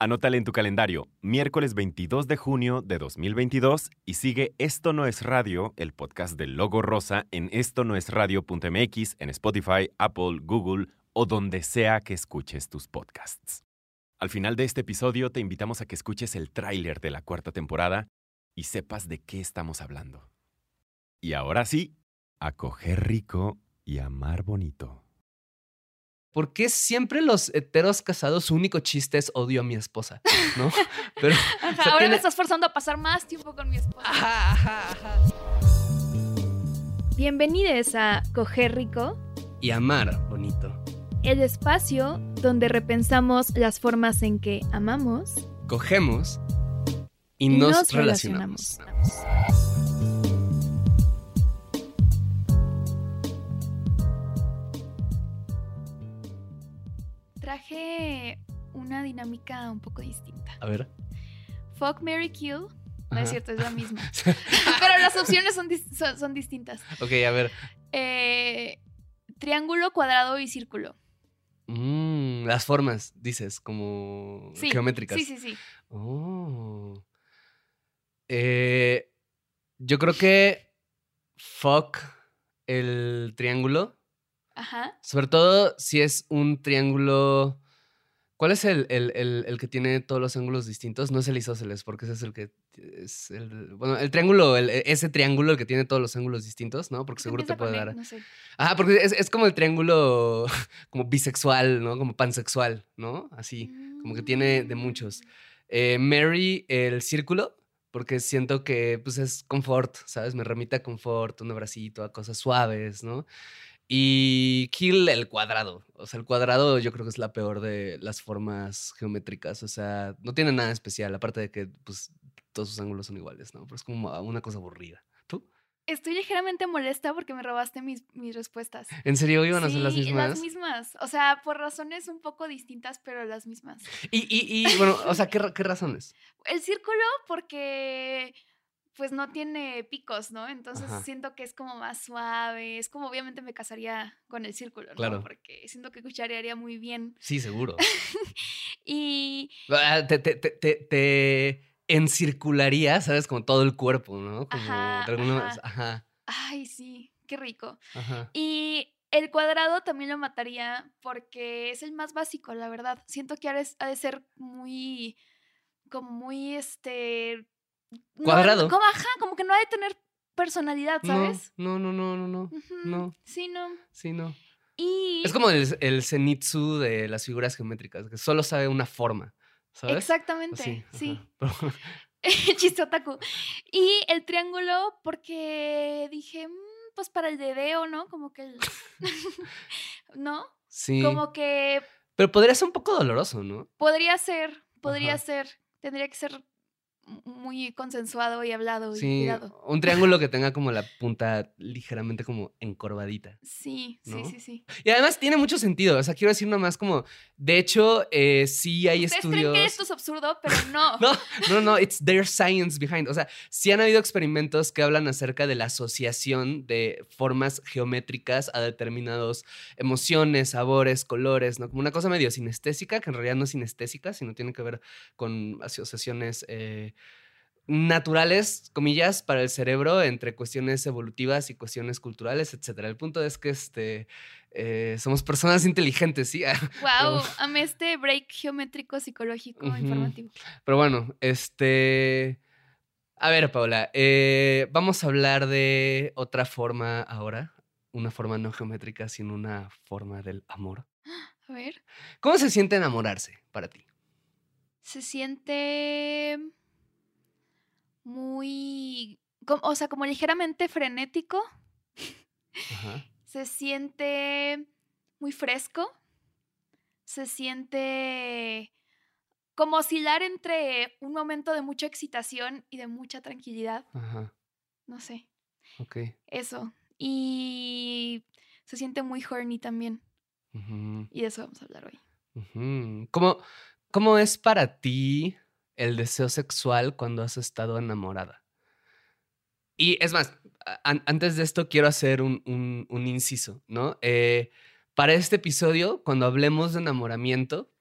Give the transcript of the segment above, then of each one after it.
Anótale en tu calendario, miércoles 22 de junio de 2022 y sigue Esto no es radio, el podcast del Logo Rosa en esto en Spotify, Apple, Google o donde sea que escuches tus podcasts. Al final de este episodio te invitamos a que escuches el tráiler de la cuarta temporada y sepas de qué estamos hablando. Y ahora sí, a coger rico y amar bonito. ¿Por qué siempre los heteros casados su único chiste es odio a mi esposa? ¿No? Pero, ahora me estás forzando a pasar más tiempo con mi esposa. Ajá, ajá, ajá. Bienvenidos a Coger Rico y Amar Bonito. El espacio donde repensamos las formas en que amamos, cogemos y, nos, relacionamos. Traje una dinámica un poco distinta. A ver. Fuck, Mary Kill. No es cierto, es la misma. Pero las opciones son, son, distintas. Ok, a ver. Eh, triángulo, cuadrado y círculo. Mm, las formas, dices, como geométricas. Sí, sí, sí. Oh. Eh, yo creo que fuck el triángulo Ajá. Sobre todo si es un triángulo. ¿Cuál es el, que tiene todos los ángulos distintos? No es el isósceles, porque ese es el que es el. Bueno, el triángulo, ese triángulo, el que tiene todos los ángulos distintos, ¿no? Porque seguro te puede dar. No sé. Ajá, porque es, como el triángulo como bisexual, ¿no? Como pansexual, ¿no? Así, como que tiene de muchos. Mm. Eh, Mary, el círculo, porque siento que pues es confort, ¿sabes? Me remite a confort, un abracito, a cosas suaves, ¿no? Y Kill el cuadrado. O sea, el cuadrado yo creo que es la peor de las formas geométricas. O sea, no tiene nada especial, aparte de que pues, todos sus ángulos son iguales, ¿no? Pero es como una cosa aburrida. ¿Tú? Estoy ligeramente molesta porque me robaste mis, mis respuestas. ¿En serio iban a ser las mismas? Las mismas. O sea, por razones un poco distintas, pero las mismas. Y, y, y bueno, o sea, ¿qué, ¿qué razones? El círculo, porque pues no tiene picos, ¿no? Entonces siento que es como más suave, es como obviamente me casaría con el círculo, ¿no? Claro. Porque siento que cucharearía muy bien. Sí, seguro. y... Ah, te, te, te, te, encircularía, ¿sabes? Como todo el cuerpo, ¿no? Como ajá, ajá. Ay, sí, qué rico. Ajá. Y el cuadrado también lo mataría porque es el más básico, la verdad. Siento que ha de ser muy, como muy, este Cuadrado. como, ajá, como que no ha de tener personalidad, ¿sabes? No, no, no, no, no. no. Sí, no. Sí, no. Y... Es como el, el zenitsu de las figuras geométricas, que solo sabe una forma, ¿sabes? Exactamente, sí. Chiste otaku. Y el triángulo, porque dije, mm, pues para el dedeo, ¿no? Como que el... ¿No? Sí. Como que... Pero podría ser un poco doloroso, ¿no? Podría ser, podría ser. Tendría que ser muy consensuado y hablado sí, Un triángulo que tenga como la punta ligeramente como encorvadita. Sí, sí, sí, sí. Y además tiene mucho sentido. O sea, quiero decir nomás como, de hecho, eh, sí hay Ustedes estudios. Creen que esto es absurdo, pero no. no, no, no, it's their science behind. O sea, sí han habido experimentos que hablan acerca de la asociación de formas geométricas a determinados emociones, sabores, colores, ¿no? Como una cosa medio sinestésica, que en realidad no es sinestésica, sino tiene que ver con asociaciones. Eh, naturales, comillas, para el cerebro entre cuestiones evolutivas y cuestiones culturales, etc. El punto es que este, eh, somos personas inteligentes, ¿sí? wow, amé este break geométrico psicológico informativo. Pero bueno, este... A ver, Paula, eh, vamos a hablar de otra forma ahora, una forma no geométrica, sino una forma del amor. A ver. ¿Cómo se siente enamorarse para ti? Se siente muy, o sea, como ligeramente frenético. Se siente muy fresco. Se siente como oscilar entre un momento de mucha excitación y de mucha tranquilidad. Ajá. No sé. Ok. Eso. Y se siente muy horny también. Y de eso vamos a hablar hoy. ¿Cómo, ¿Cómo es para ti el deseo sexual cuando has estado enamorada? Y es más, antes de esto quiero hacer un, un, inciso, ¿no? Eh, para este episodio, cuando hablemos de enamoramiento,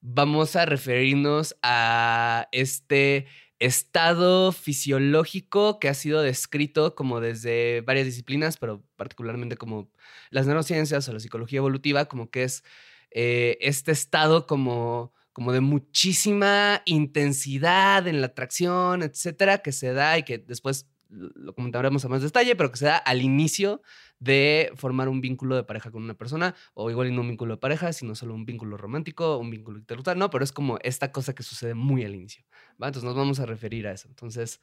vamos a referirnos a este estado fisiológico que ha sido descrito como desde varias disciplinas, pero particularmente como las neurociencias o la psicología evolutiva, como que es eh, este estado como, como de muchísima intensidad en la atracción, etcétera, que se da y que después lo comentaremos a más detalle, pero que se da al inicio de formar un vínculo de pareja con una persona, o igual no un vínculo de pareja, sino solo un vínculo romántico, un vínculo interruptal, no, pero es como esta cosa que sucede muy al inicio. ¿va? Entonces nos vamos a referir a eso. Entonces,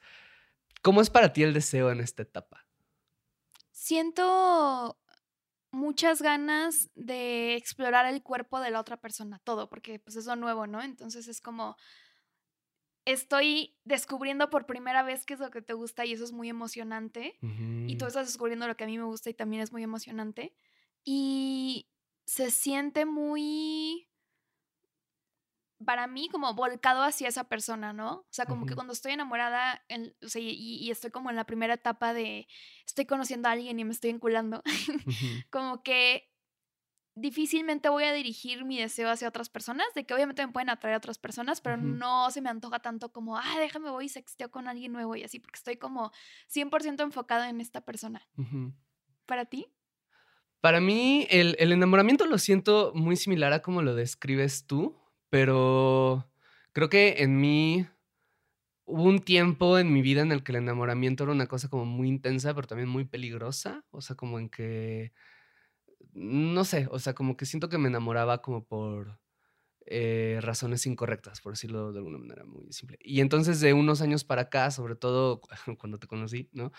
¿cómo es para ti el deseo en esta etapa? Siento muchas ganas de explorar el cuerpo de la otra persona, todo, porque pues es lo nuevo, ¿no? Entonces es como estoy descubriendo por primera vez qué es lo que te gusta y eso es muy emocionante. Y tú estás descubriendo lo que a mí me gusta y también es muy emocionante. Y se siente muy, para mí, como volcado hacia esa persona, ¿no? O sea, como que cuando estoy enamorada y, estoy como en la primera etapa de estoy conociendo a alguien y me estoy enculando, como que difícilmente voy a dirigir mi deseo hacia otras personas, de que obviamente me pueden atraer a otras personas, pero no se me antoja tanto como, ah, déjame voy y sexteo con alguien nuevo y así, porque estoy como 100% enfocada en esta persona. ¿Para ti? Para mí, el, el, enamoramiento lo siento muy similar a como lo describes tú, pero creo que en mí hubo un tiempo en mi vida en el que el enamoramiento era una cosa como muy intensa, pero también muy peligrosa, o sea, como en que no sé, o sea, como que siento que me enamoraba como por eh, razones incorrectas, por decirlo de alguna manera muy simple. Y entonces de unos años para acá, sobre todo cuando te conocí, ¿no?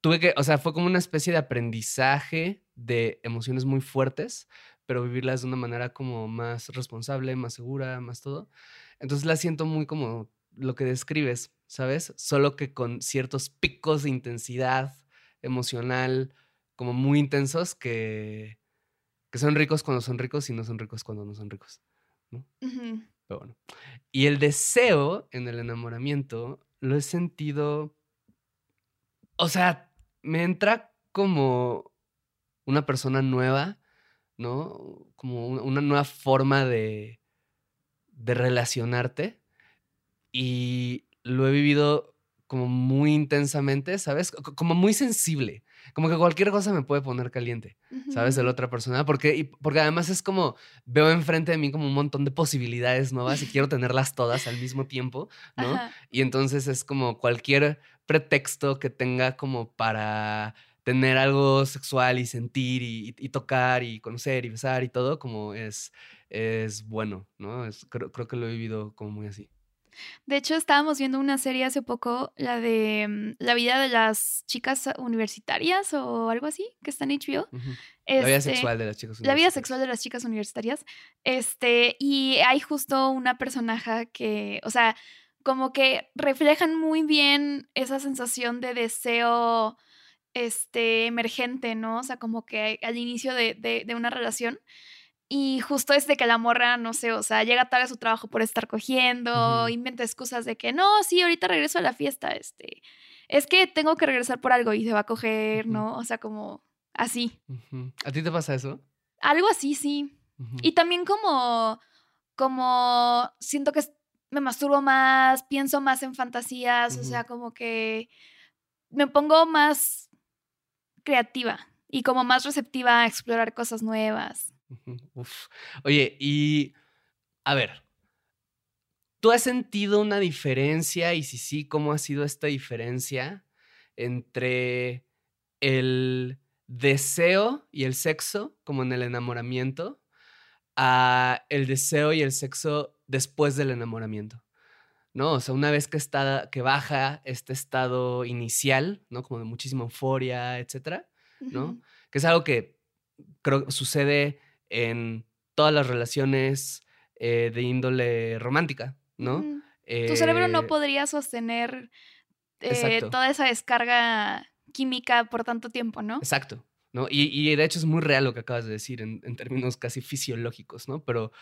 Tuve que, o sea, fue como una especie de aprendizaje de emociones muy fuertes, pero vivirlas de una manera como más responsable, más segura, más todo. Entonces la siento muy como lo que describes, ¿sabes? Solo que con ciertos picos de intensidad emocional como muy intensos que, que son ricos cuando son ricos y no son ricos cuando no son ricos. ¿no? Pero bueno. Y el deseo en el enamoramiento lo he sentido. O sea, me entra como una persona nueva, ¿no? Como una nueva forma de, de relacionarte. Y lo he vivido como muy intensamente, ¿sabes? Como muy sensible. Como que cualquier cosa me puede poner caliente, ¿sabes? De la otra persona. Porque, porque además es como, veo enfrente de mí como un montón de posibilidades nuevas y quiero tenerlas todas al mismo tiempo, ¿no? Y entonces es como cualquier pretexto que tenga como para tener algo sexual y sentir y, tocar y conocer y besar y todo, como es, es bueno, ¿no? Es, creo, creo que lo he vivido como muy así. De hecho, estábamos viendo una serie hace poco, la de mm, la vida de las chicas universitarias o algo así, que está en HBO. la vida este, sexual de las chicas universitarias. La vida sexual de las chicas universitarias. Este, y hay justo una personaje que, o sea, como que reflejan muy bien esa sensación de deseo este, emergente, ¿no? O sea, como que al inicio de, de una relación. Y justo es de que la morra, no sé, o sea, llega tarde a su trabajo por estar cogiendo, inventa excusas de que no, sí, ahorita regreso a la fiesta, este, es que tengo que regresar por algo y se va a coger, ¿no? O sea, como así. ¿A ti te pasa eso? Algo así, sí. Y también como, como siento que me masturbo más, pienso más en fantasías, o sea, como que me pongo más creativa y como más receptiva a explorar cosas nuevas. Oye, y a ver, ¿tú has sentido una diferencia? Y si sí, ¿cómo ha sido esta diferencia entre el deseo y el sexo, como en el enamoramiento, a el deseo y el sexo después del enamoramiento? ¿No? O sea, una vez que, está, que baja este estado inicial, ¿no? Como de muchísima euforia, etcétera, ¿no? Que es algo que creo que sucede en todas las relaciones eh, de índole romántica, ¿no? tu cerebro no eh, podría sostener eh, toda esa descarga química por tanto tiempo, ¿no? Exacto. ¿no? Y, de hecho es muy real lo que acabas de decir en, términos casi fisiológicos, ¿no? Pero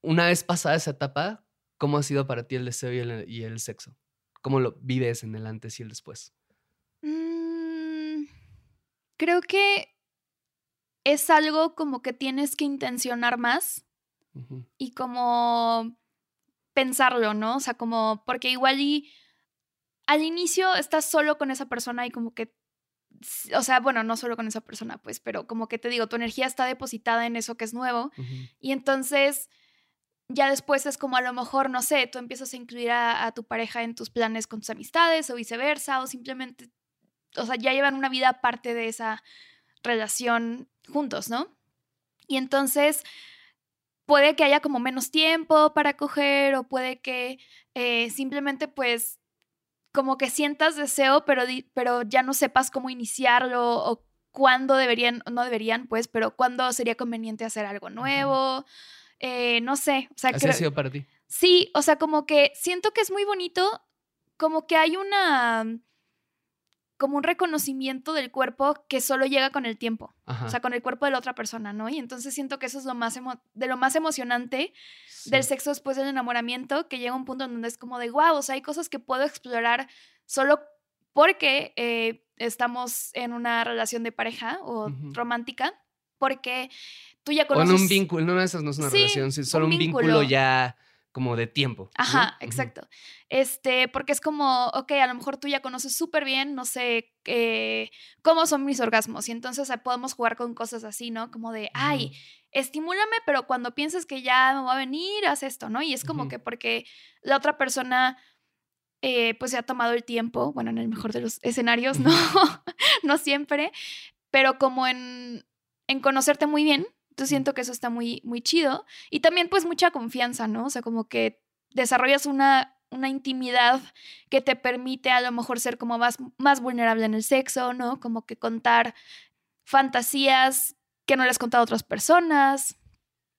una vez pasada esa etapa, ¿cómo ha sido para ti el deseo y el, sexo? ¿Cómo lo vives en el antes y el después? Mm, creo que es algo como que tienes que intencionar más y como pensarlo, ¿no? O sea, como, porque igual y al inicio estás solo con esa persona y como que o sea, bueno, no solo con esa persona, pues, pero como que te digo, tu energía está depositada en eso que es nuevo. Y entonces, ya después es como a lo mejor, no sé, tú empiezas a incluir a, tu pareja en tus planes con tus amistades o viceversa, o simplemente, o sea, ya llevan una vida aparte de esa relación juntos, ¿no? Y entonces puede que haya como menos tiempo para coger o puede que eh, simplemente pues como que sientas deseo, pero, pero ya no sepas cómo iniciarlo o cuándo deberían, no deberían, pues, pero cuándo sería conveniente hacer algo nuevo. Eh, no sé. O sea, ¿Así ha sido para ti? Sí, o sea, como que siento que es muy bonito, como que hay una como un reconocimiento del cuerpo que solo llega con el tiempo, o sea, con el cuerpo de la otra persona, ¿no? Y entonces siento que eso es lo más de lo más emocionante del sexo después del enamoramiento, que llega un punto en donde es como de, wow, o sea, hay cosas que puedo explorar solo porque eh, estamos en una relación de pareja o romántica, porque tú ya conoces... En un vínculo, no, esas no es una relación, solo un vínculo ya como de tiempo. Ajá, exacto. Este, porque es como, ok, a lo mejor tú ya conoces súper bien, no sé, eh, cómo son mis orgasmos y entonces podemos jugar con cosas así, ¿no? Como de, ay, estimúlame, pero cuando pienses que ya me va a venir, haz esto, ¿no? Y es como que porque la otra persona... Eh, pues se ha tomado el tiempo, bueno, en el mejor de los escenarios, no, no siempre, pero como en, en conocerte muy bien, entonces siento que eso está muy, muy chido. Y también pues mucha confianza, ¿no? O sea, como que desarrollas una, una intimidad que te permite a lo mejor ser como más, más vulnerable en el sexo, ¿no? Como que contar fantasías que no les has contado a otras personas.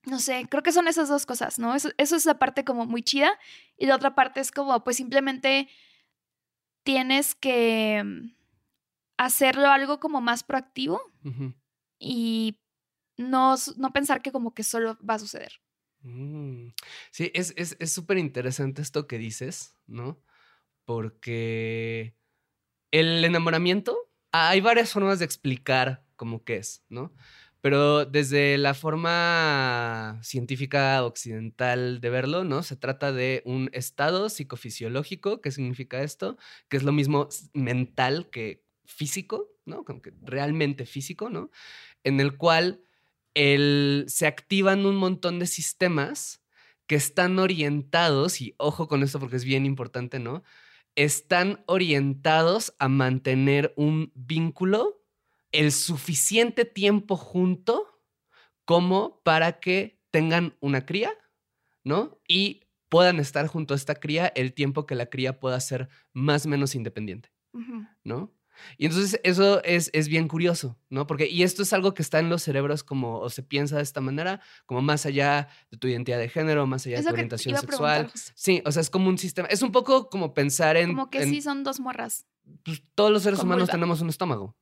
No sé, creo que son esas dos cosas, ¿no? Eso, eso es la parte como muy chida. Y la otra parte es como, pues simplemente tienes que mm, hacerlo algo como más proactivo y no, no pensar que como que solo va a suceder. Mm, sí, es súper es, interesante esto que dices, ¿no? Porque el enamoramiento, hay varias formas de explicar cómo que es, ¿no? Pero desde la forma científica occidental de verlo, ¿no? Se trata de un estado psicofisiológico, ¿qué significa esto? Que es lo mismo mental que físico, ¿no? Como que realmente físico, ¿no? En el cual se activan un montón de sistemas que están orientados, y ojo con esto porque es bien importante, ¿no? Están orientados a mantener un vínculo el suficiente tiempo junto como para que tengan una cría, ¿no? Y puedan estar junto a esta cría el tiempo que la cría pueda ser más o menos independiente, ¿no? Y entonces eso es, es, bien curioso, ¿no? Porque, y esto es algo que está en los cerebros como, o se piensa de esta manera, como más allá de tu identidad de género, más allá de tu orientación sexual. Sí, o sea, es como un sistema, es un poco como pensar en... Como que sí son dos morras. Pues, todos los seres humanos tenemos un estómago.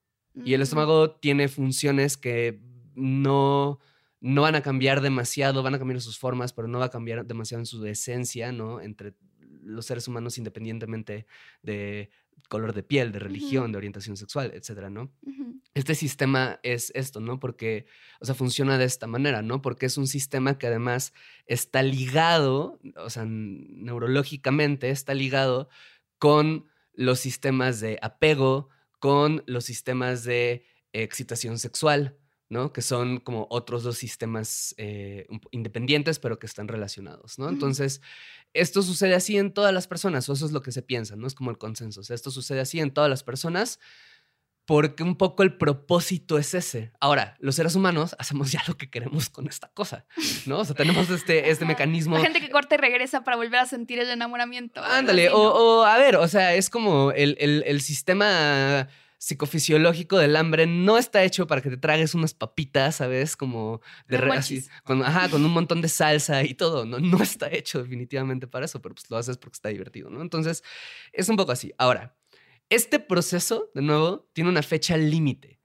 Y el mm. estómago tiene funciones que no, no van a cambiar demasiado, van a cambiar sus formas, pero no va a cambiar demasiado en su esencia, ¿no? Entre los seres humanos independientemente de color de piel, de religión, de orientación sexual, etcétera, ¿no? Este sistema es esto, ¿no? Porque, o sea, funciona de esta manera, ¿no? Porque es un sistema que además está ligado, o sea, neurológicamente está ligado con los sistemas de apego, con los sistemas de excitación sexual, ¿no? Que son como otros dos sistemas eh, independientes, pero que están relacionados, ¿no? Entonces, esto sucede así en todas las personas, o eso es lo que se piensa, ¿no? Es como el consenso. O sea, esto sucede así en todas las personas porque un poco el propósito es ese. Ahora, los seres humanos hacemos ya lo que queremos con esta cosa, ¿no? O sea, tenemos este, este mecanismo. La gente que corta y regresa para volver a sentir el enamoramiento. Ándale, o, a ver, o sea, es como el, el sistema psicofisiológico del hambre no está hecho para que te tragues unas papitas, ¿sabes? Como de así, con, ajá, con un montón de salsa y todo. No, no está hecho definitivamente para eso, pero pues lo haces porque está divertido, ¿no? Entonces, es un poco así. Ahora, este proceso, de nuevo, tiene una fecha límite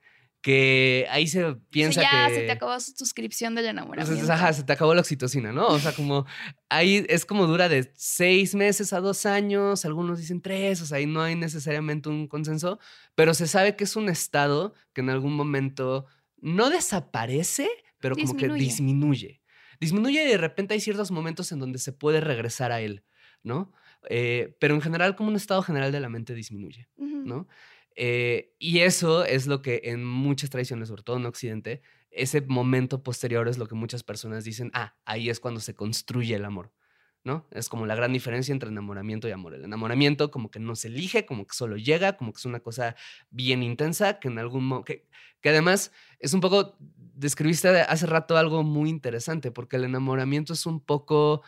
que ahí se piensa sí, ya que... se te acabó su suscripción del enamoramiento. ajá, se te acabó la oxitocina, ¿no? O sea, como ahí es como dura de seis meses a dos años, algunos dicen tres, o sea, ahí no hay necesariamente un consenso, pero se sabe que es un estado que en algún momento no desaparece, pero como que disminuye. Disminuye y de repente hay ciertos momentos en donde se puede regresar a él, ¿no? Eh, pero en general, como un estado general de la mente disminuye, ¿no? Eh, y eso es lo que en muchas tradiciones, sobre todo en Occidente, ese momento posterior es lo que muchas personas dicen, ah, ahí es cuando se construye el amor, ¿no? Es como la gran diferencia entre enamoramiento y amor. El enamoramiento como que no se elige, como que solo llega, como que es una cosa bien intensa, que en algún modo, que, que además es un poco, describiste hace rato algo muy interesante, porque el enamoramiento es un poco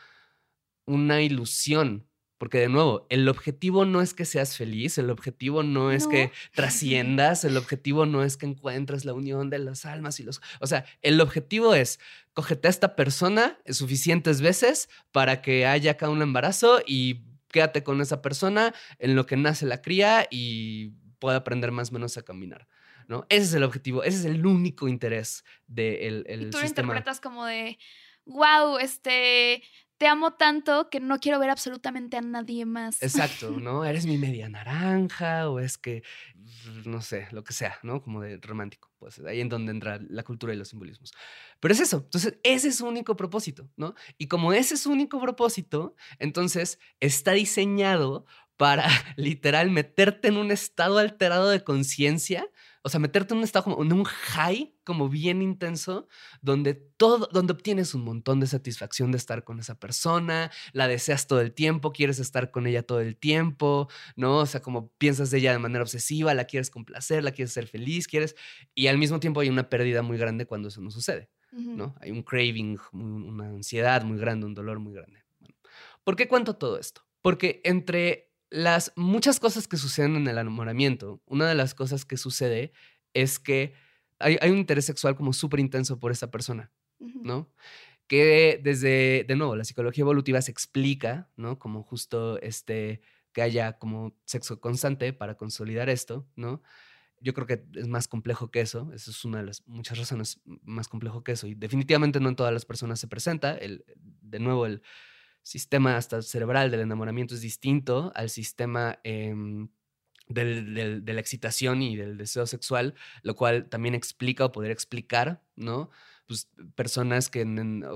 una ilusión, porque de nuevo, el objetivo no es que seas feliz, el objetivo no es que trasciendas, el objetivo no es que encuentres la unión de las almas y los... O sea, el objetivo es, cógete a esta persona suficientes veces para que haya acá un embarazo y quédate con esa persona en lo que nace la cría y pueda aprender más o menos a caminar. ¿no? Ese es el objetivo, ese es el único interés del de el, tú lo interpretas como de, wow, este, te amo tanto que no quiero ver absolutamente a nadie más. Exacto, ¿no? Eres mi media naranja o es que, no sé, lo que sea, ¿no? Como de romántico. Pues ahí en donde entra la cultura y los simbolismos. Pero es eso. Entonces, ese es su único propósito, ¿no? Y como ese es su único propósito, entonces está diseñado para literal meterte en un estado alterado de conciencia o sea, meterte en un estado como en un high, como bien intenso, donde todo, donde obtienes un montón de satisfacción de estar con esa persona, la deseas todo el tiempo, quieres estar con ella todo el tiempo, ¿no? O sea, como piensas de ella de manera obsesiva, la quieres complacer, la quieres ser feliz, quieres, y al mismo tiempo hay una pérdida muy grande cuando eso no sucede, ¿no? Hay un craving, una ansiedad muy grande, un dolor muy grande. ¿Por qué cuento todo esto? Porque entre las muchas cosas que suceden en el enamoramiento, una de las cosas que sucede es que hay, un interés sexual como súper intenso por esa persona, ¿no? Que desde, de nuevo, la psicología evolutiva se explica, ¿no? Como justo este, que haya como sexo constante para consolidar esto, ¿no? Yo creo que es más complejo que eso, eso es una de las muchas razones más complejo que eso, y definitivamente no en todas las personas se presenta, el, de nuevo, el sistema hasta cerebral del enamoramiento es distinto al sistema em, de la excitación y del deseo sexual, lo cual también explica o podría explicar, ¿no? Pues personas que,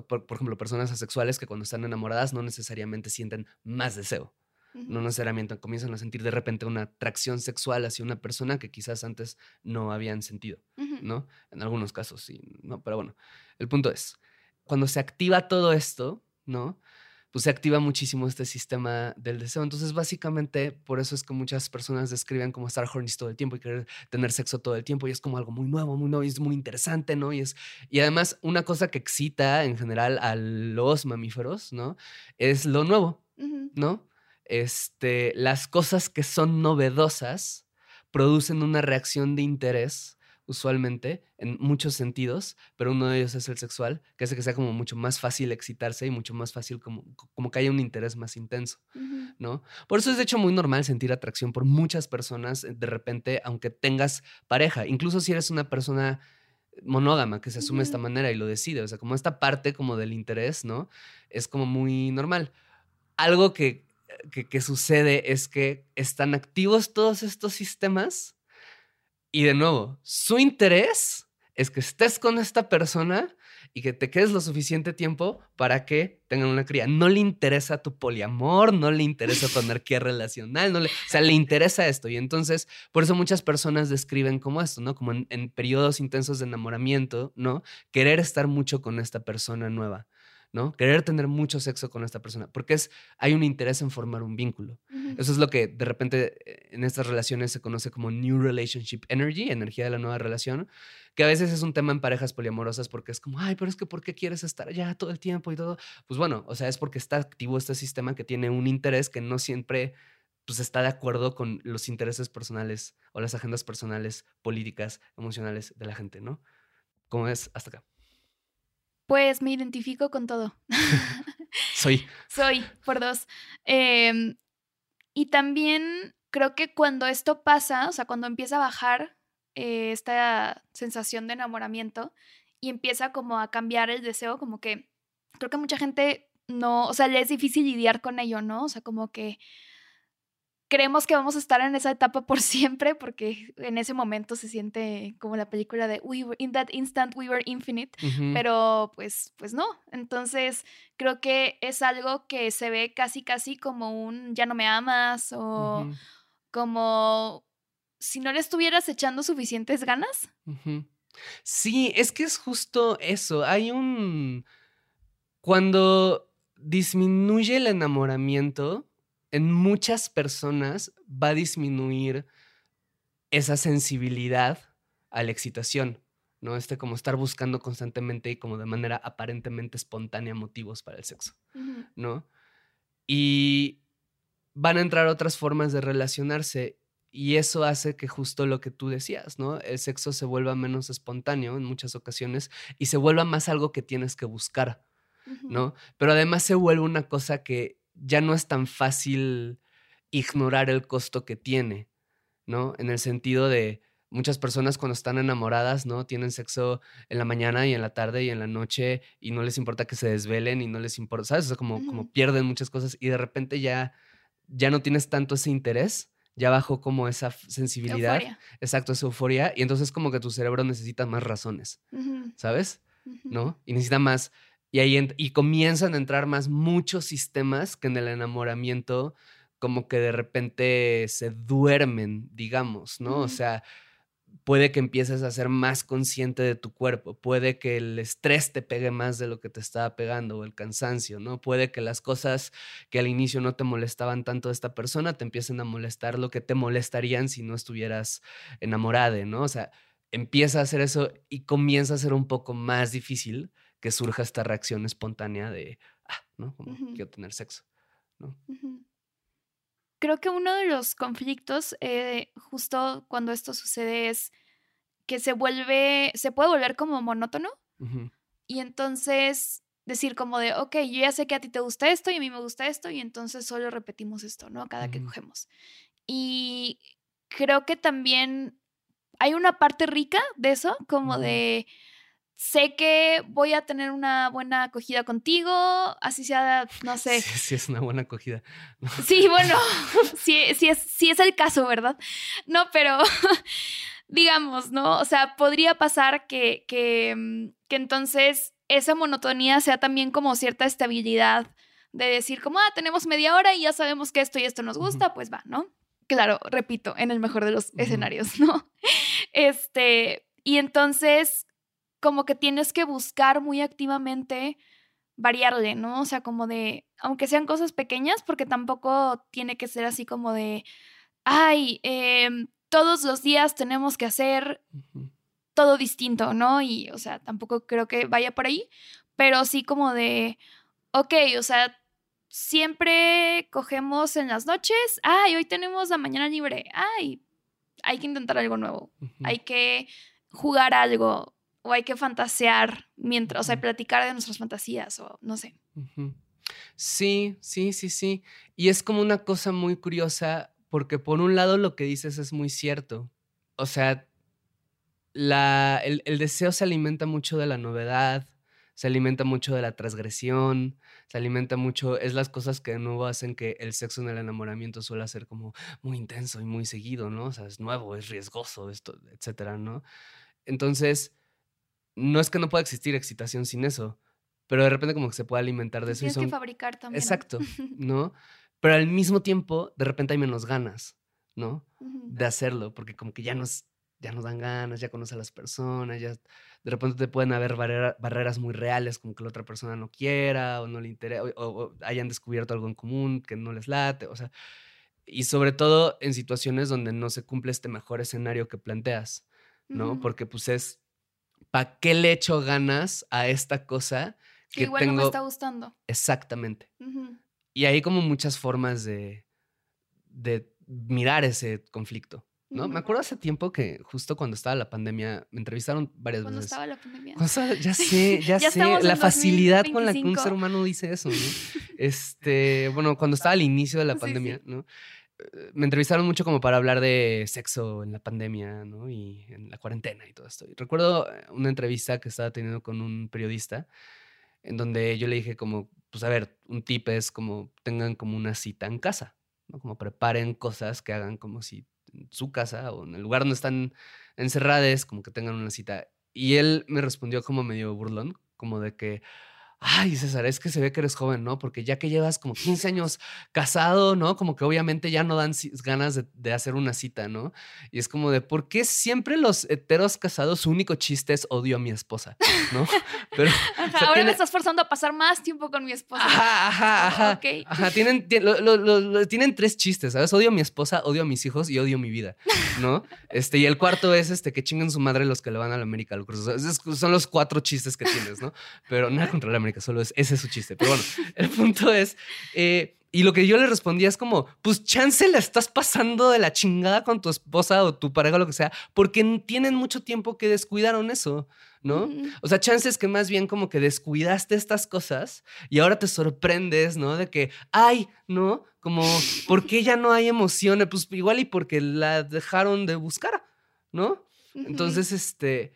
por, ejemplo, personas asexuales que cuando están enamoradas no necesariamente sienten más deseo. No necesariamente comienzan a sentir de repente una atracción sexual hacia una persona que quizás antes no habían sentido, ¿no? En algunos casos sí, ¿no? Pero bueno, el punto es, cuando se activa todo esto, ¿no? Pues se activa muchísimo este sistema del deseo. Entonces, básicamente, por eso es que muchas personas describen como estar horny todo el tiempo y querer tener sexo todo el tiempo y es como algo muy nuevo, muy nuevo y es muy interesante, ¿no? Y, es, y además, una cosa que excita en general a los mamíferos, ¿no? Es lo nuevo, ¿no? Este, las cosas que son novedosas producen una reacción de interés usualmente, en muchos sentidos, pero uno de ellos es el sexual, que hace que sea como mucho más fácil excitarse y mucho más fácil como, como que haya un interés más intenso, ¿no? Por eso es de hecho muy normal sentir atracción por muchas personas de repente, aunque tengas pareja, incluso si eres una persona monógama que se asume de esta manera y lo decide, o sea, como esta parte como del interés, ¿no? Es como muy normal. Algo que, que, que sucede es que están activos todos estos sistemas, y de nuevo, su interés es que estés con esta persona y que te quedes lo suficiente tiempo para que tengan una cría. No le interesa tu poliamor, no le interesa tu anarquía relacional, no le, o sea, le interesa esto. Y entonces, por eso muchas personas describen como esto, ¿no? Como en, en periodos intensos de enamoramiento, ¿no? Querer estar mucho con esta persona nueva. ¿No? Querer tener mucho sexo con esta persona, porque es, hay un interés en formar un vínculo. Eso es lo que de repente eh, en estas relaciones se conoce como New Relationship Energy, energía de la nueva relación, que a veces es un tema en parejas poliamorosas porque es como, ay, pero es que ¿por qué quieres estar allá todo el tiempo y todo? Pues bueno, o sea, es porque está activo este sistema que tiene un interés que no siempre pues está de acuerdo con los intereses personales o las agendas personales, políticas, emocionales de la gente, ¿no? ¿Cómo es hasta acá? Pues me identifico con todo. Soy. Soy, por dos. Em, y también creo que cuando esto pasa, o sea, cuando empieza a bajar eh, esta sensación de enamoramiento y empieza como a cambiar el deseo, como que creo que mucha gente no, o sea, le es difícil lidiar con ello, ¿no? O sea, como que creemos que vamos a estar en esa etapa por siempre porque en ese momento se siente como la película de we in that instant we were infinite, pero pues pues no. Entonces, creo que es algo que se ve casi casi como un ya no me amas o como si no le estuvieras echando suficientes ganas. Sí, es que es justo eso. Hay un cuando disminuye el enamoramiento, en muchas personas va a disminuir esa sensibilidad a la excitación, ¿no? Este como estar buscando constantemente y como de manera aparentemente espontánea motivos para el sexo, ¿no? Y van a entrar otras formas de relacionarse y eso hace que justo lo que tú decías, ¿no? El sexo se vuelva menos espontáneo en muchas ocasiones y se vuelva más algo que tienes que buscar, ¿no? Pero además se vuelve una cosa que ya no es tan fácil ignorar el costo que tiene, ¿no? En el sentido de muchas personas cuando están enamoradas, ¿no? Tienen sexo en la mañana y en la tarde y en la noche y no les importa que se desvelen y no les importa, ¿sabes? O sea, como, como pierden muchas cosas y de repente ya, ya no tienes tanto ese interés, ya bajó como esa sensibilidad. Exacto, esa euforia. Y entonces como que tu cerebro necesita más razones, ¿sabes? ¿No? Y necesita más y ahí y comienzan a entrar más muchos sistemas que en el enamoramiento como que de repente se duermen, digamos, ¿no? O sea, puede que empieces a ser más consciente de tu cuerpo, puede que el estrés te pegue más de lo que te estaba pegando o el cansancio, ¿no? Puede que las cosas que al inicio no te molestaban tanto de esta persona te empiecen a molestar lo que te molestarían si no estuvieras enamorada, ¿no? O sea, empieza a hacer eso y comienza a ser un poco más difícil que surja esta reacción espontánea de, ah, ¿no? Como quiero tener sexo, ¿no? Creo que uno de los conflictos, eh, justo cuando esto sucede, es que se vuelve, se puede volver como monótono. Y entonces decir como de, ok, yo ya sé que a ti te gusta esto y a mí me gusta esto y entonces solo repetimos esto, ¿no? Cada que cogemos. Y creo que también hay una parte rica de eso, como de sé que voy a tener una buena acogida contigo, así sea, no sé. Sí, sí es una buena acogida. Sí, bueno, sí, sí, es, sí es el caso, ¿verdad? No, pero digamos, ¿no? O sea, podría pasar que, que, mm, que entonces esa monotonía sea también como cierta estabilidad de decir como, ah, tenemos media hora y ya sabemos que esto y esto nos gusta, pues va, ¿no? Claro, repito, en el mejor de los escenarios, ¿no? Este, y entonces como que tienes que buscar muy activamente variarle, ¿no? O sea, como de, aunque sean cosas pequeñas, porque tampoco tiene que ser así como de, ay, em, todos los días tenemos que hacer todo distinto, ¿no? Y, o sea, tampoco creo que vaya por ahí, pero sí como de, ok, o sea, siempre cogemos en las noches, ay, hoy tenemos la mañana libre, ay, hay que intentar algo nuevo, hay que jugar algo, o hay que fantasear mientras, o sea, platicar de nuestras fantasías o no sé. Sí, sí, sí, sí. Y es como una cosa muy curiosa porque por un lado lo que dices es muy cierto. O sea, la, el, el deseo se alimenta mucho de la novedad, se alimenta mucho de la transgresión, se alimenta mucho, es las cosas que de nuevo hacen que el sexo en el enamoramiento suele ser como muy intenso y muy seguido, ¿no? O sea, es nuevo, es riesgoso, esto, etcétera, ¿no? Entonces, no es que no pueda existir excitación sin eso, pero de repente como que se puede alimentar de eso. Tienes que fabricar también. Exacto, ¿no? Pero al mismo tiempo, de repente hay menos ganas, ¿no? De hacerlo, porque como que ya nos, ya nos dan ganas, ya conoces a las personas, ya de repente te pueden haber barreras muy reales, como que la otra persona no quiera o no le interesa, o, hayan descubierto algo en común que no les late, o sea, y sobre todo en situaciones donde no se cumple este mejor escenario que planteas, ¿no? Porque pues es ¿para qué le echo ganas a esta cosa que, igual no me está gustando? Exactamente. Y hay como muchas formas de, de mirar ese conflicto. ¿no? Me acuerdo hace tiempo que justo cuando estaba la pandemia, me entrevistaron varias veces. Cuando estaba la pandemia. ya sé, ya, sé, la facilidad con la que un ser humano dice eso, ¿no? Este, bueno, cuando estaba al inicio de la pandemia, ¿no? Eh, me entrevistaron mucho como para hablar de sexo en la pandemia, ¿no? Y en la cuarentena y todo esto. Y recuerdo eh, una entrevista que estaba teniendo con un periodista en donde yo le dije como, pues a ver, un tip es como tengan como una cita en casa, ¿no? Como preparen cosas que hagan como si en su casa o en el lugar donde están encerradas, como que tengan una cita. Y él me respondió como medio burlón, como de que, ay, César, es que se ve que eres joven, ¿no? Porque ya que llevas como 15 años casado, ¿no? Como que obviamente ya no dan ganas de, hacer una cita, ¿no? Y es como de, ¿por qué siempre los heteros casados su único chiste es odio a mi esposa, ¿no? Pero, ahora me estás forzando a pasar más tiempo con mi esposa. Ajá, ajá, ajá. Ajá, tienen, tienen tres chistes, ¿sabes? Odio a mi esposa, odio a mis hijos y odio mi vida, ¿no? Este, y el cuarto es este, que chinguen su madre los que le van a la América. Son los cuatro chistes que tienes, ¿no? Pero nada contra la América que solo es, ese es su chiste. Pero bueno, el punto es, eh, y lo que yo le respondía es como, pues chance la estás pasando de la chingada con tu esposa o tu pareja o lo que sea, porque tienen mucho tiempo que descuidaron eso, ¿no? O sea, chances que más bien como que descuidaste estas cosas y ahora te sorprendes, ¿no? De que, ay, ¿no? Como, ¿por qué ya no hay emociones? Pues igual y porque la dejaron de buscar, ¿no? Entonces, este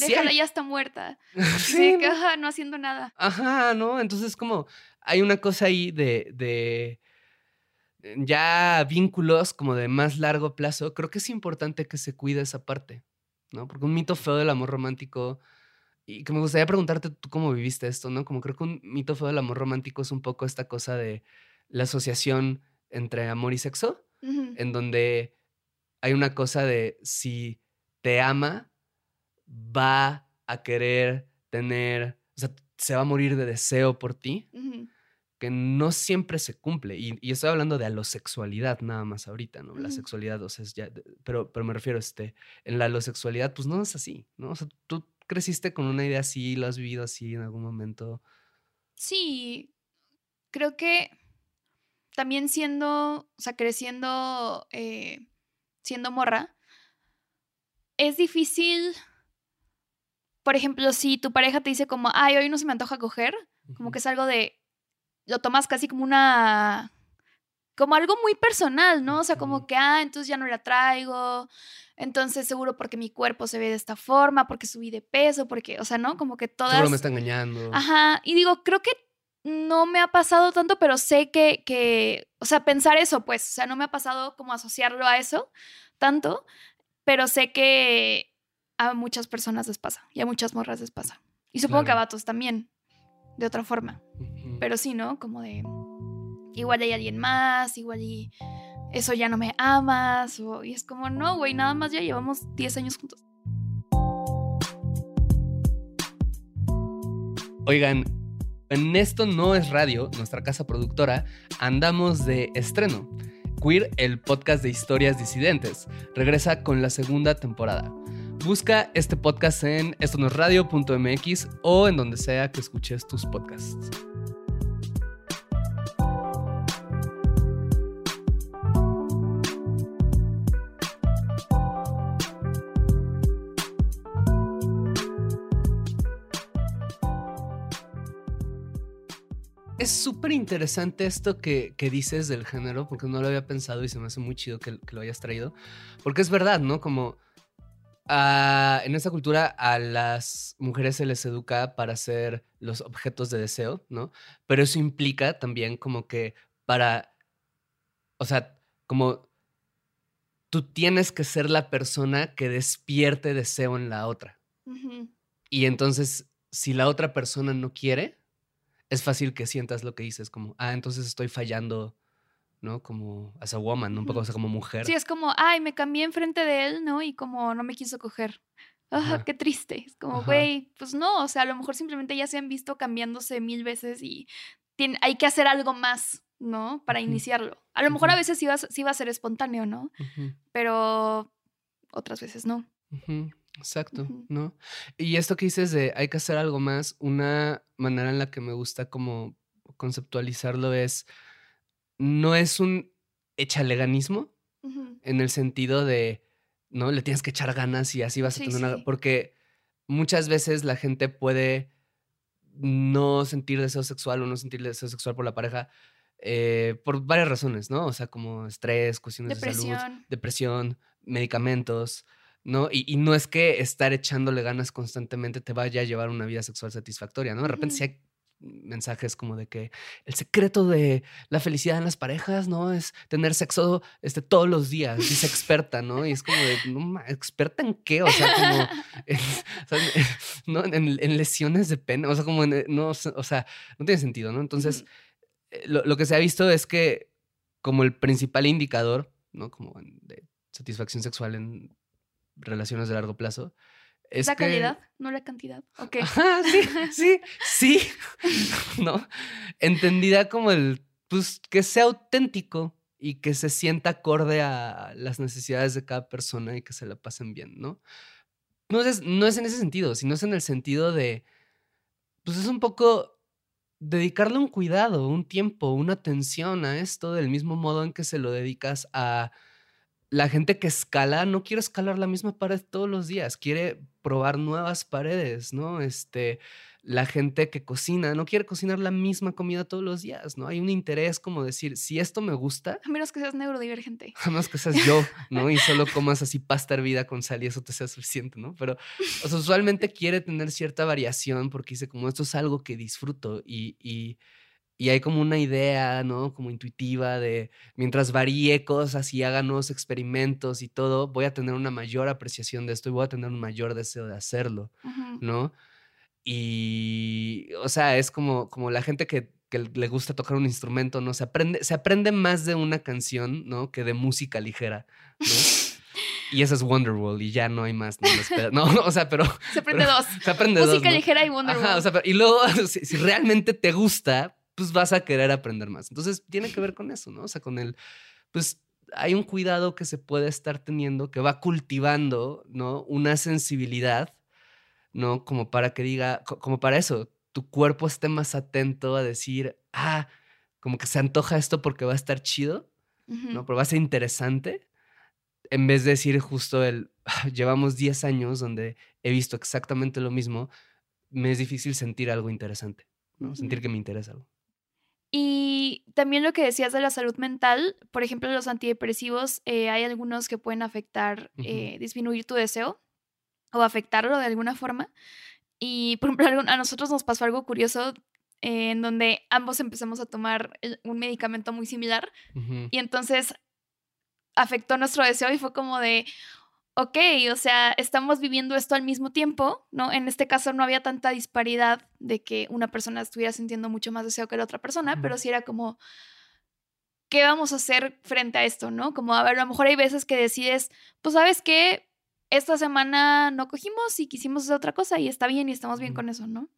Déjala, ya está muerta. sí, que, ajá, no haciendo nada. Ajá, ¿no? Entonces, como hay una cosa ahí de, de ya vínculos como de más largo plazo, creo que es importante que se cuide esa parte, ¿no? Porque un mito feo del amor romántico, y que me gustaría preguntarte tú cómo viviste esto, ¿no? Como creo que un mito feo del amor romántico es un poco esta cosa de la asociación entre amor y sexo, en donde hay una cosa de si te ama, va a querer tener, o sea, se va a morir de deseo por ti, que no siempre se cumple. Y, estoy hablando de alosexualidad nada más ahorita, ¿no? La sexualidad, o sea, es ya, pero, pero me refiero, este, en la alosexualidad, pues no es así, ¿no? O sea, tú creciste con una idea así, lo has vivido así en algún momento. Sí, creo que también siendo, o sea, creciendo, eh, siendo morra, es difícil por ejemplo, si tu pareja te dice como, ay, hoy no se me antoja coger, como que es algo de, lo tomas casi como una, como algo muy personal, ¿no? O sea, como que, ah, entonces ya no la traigo, entonces seguro porque mi cuerpo se ve de esta forma, porque subí de peso, porque, o sea, ¿no? Como que todas... Seguro me está engañando. Ajá, y digo, creo que no me ha pasado tanto, pero sé que, que, o sea, pensar eso, pues, o sea, no me ha pasado como asociarlo a eso tanto, pero sé que a muchas personas les pasa y a muchas morras les pasa. Y supongo que a vatos también, de otra forma. Pero sí, ¿no? Como de, igual hay alguien más, igual y eso ya no me amas, o, y es como, no, güey, nada más ya llevamos 10 años juntos. Oigan, en esto no es radio, nuestra casa productora, andamos de estreno. Queer, el podcast de historias disidentes, regresa con la segunda temporada. Busca este podcast en estonosradio.mx o en donde sea que escuches tus podcasts. Es súper interesante esto que, dices del género, porque no lo había pensado y se me hace muy chido que, que lo hayas traído. Porque es verdad, ¿no? Como en esta cultura a las mujeres se les educa para ser los objetos de deseo, ¿no? Pero eso implica también como que para, o sea, como tú tienes que ser la persona que despierte deseo en la otra. Y entonces, si la otra persona no quiere, es fácil que sientas lo que dices, como, ah, entonces estoy fallando ¿no? Como as a woman, Un poco como mujer. Sí, es como, ay, me cambié enfrente de él, ¿no? Y como no me quiso coger. Ah, qué triste. Es como, güey, pues no, o sea, a lo mejor simplemente ya se han visto cambiándose mil veces y tiene, hay que hacer algo más, ¿no? Para iniciarlo. A lo mejor a veces sí va, sí va a ser espontáneo, ¿no? Pero otras veces no. Exacto, ¿no? Y esto que dices de hay que hacer algo más, una manera en la que me gusta como conceptualizarlo es no es un echaleganismo en el sentido de, ¿no? Le tienes que echar ganas y así vas a tener una... Porque muchas veces la gente puede no sentir deseo sexual o no sentir deseo sexual por la pareja eh, por varias razones, ¿no? O sea, como estrés, cuestiones de salud, depresión, medicamentos, ¿no? Y, no es que estar echándole ganas constantemente te vaya a llevar una vida sexual satisfactoria, ¿no? De repente si hay mensajes como de que el secreto de la felicidad en las parejas, ¿no? Es tener sexo este, todos los días, dice experta, ¿no? Y es como de, ¿experta en qué? O sea, como, en, en, lesiones de pena, o sea, como, no, o sea, no tiene sentido, ¿no? Entonces, eh, lo, que se ha visto es que como el principal indicador, ¿no? Como de satisfacción sexual en relaciones de largo plazo, es la calidad, no la cantidad. Ok. sí, sí, sí. ¿No? Entendida como el, pues, que sea auténtico y que se sienta acorde a las necesidades de cada persona y que se la pasen bien, ¿no? No es, no es en ese sentido, sino es en el sentido de, pues es un poco dedicarle un cuidado, un tiempo, una atención a esto del mismo modo en que se lo dedicas a la gente que escala no quiere escalar la misma pared todos los días, quiere probar nuevas paredes, ¿no? Este, la gente que cocina no quiere cocinar la misma comida todos los días, ¿no? Hay un interés como decir, si esto me gusta... A menos que seas neurodivergente. A menos que seas yo, ¿no? Y solo comas así pasta hervida con sal y eso te sea suficiente, ¿no? Pero, o sea, usualmente quiere tener cierta variación porque dice, como esto es algo que disfruto y y hay como una idea, ¿no? Como intuitiva de mientras varíe cosas y haga nuevos experimentos y todo, voy a tener una mayor apreciación de esto y voy a tener un mayor deseo de hacerlo, ¿no? Y, o sea, es como, como la gente que, que, le gusta tocar un instrumento, ¿no? Se aprende, se aprende más de una canción, ¿no? Que de música ligera, ¿no? Y eso es Wonderwall y ya no hay más. No, no o sea, pero... Se aprende dos. Se aprende Música dos. Música ligera y Wonderwall. Ajá, o sea, y luego, si, realmente te gusta, pues vas a querer aprender más. Entonces, tiene que ver con eso, ¿no? O sea, con el, pues hay un cuidado que se puede estar teniendo que va cultivando, ¿no? Una sensibilidad, ¿no? Como para que diga, como para eso, tu cuerpo esté más atento a decir, ah, como que se antoja esto porque va a estar chido, ¿no? Pero va a ser interesante, en vez de decir justo el, ah, llevamos 10 años donde he visto exactamente lo mismo, me es difícil sentir algo interesante, ¿no? Sentir que me interesa algo. Y también lo que decías de la salud mental, por ejemplo, los antidepresivos, eh, hay algunos que pueden afectar, eh, disminuir tu deseo o afectarlo de alguna forma. Y, por ejemplo, a nosotros nos pasó algo curioso en donde ambos empezamos a tomar un medicamento muy similar y entonces afectó nuestro deseo y fue como de, ok, o sea, estamos viviendo esto al mismo tiempo, ¿no? En este caso no había tanta disparidad de que una persona estuviera sintiendo mucho más deseo que la otra persona, pero sí era como, ¿qué vamos a hacer frente a esto, no? Como, a ver, a lo mejor hay veces que decides, pues, ¿sabes qué? Esta semana no cogimos y quisimos hacer otra cosa y está bien y estamos bien con eso, ¿no?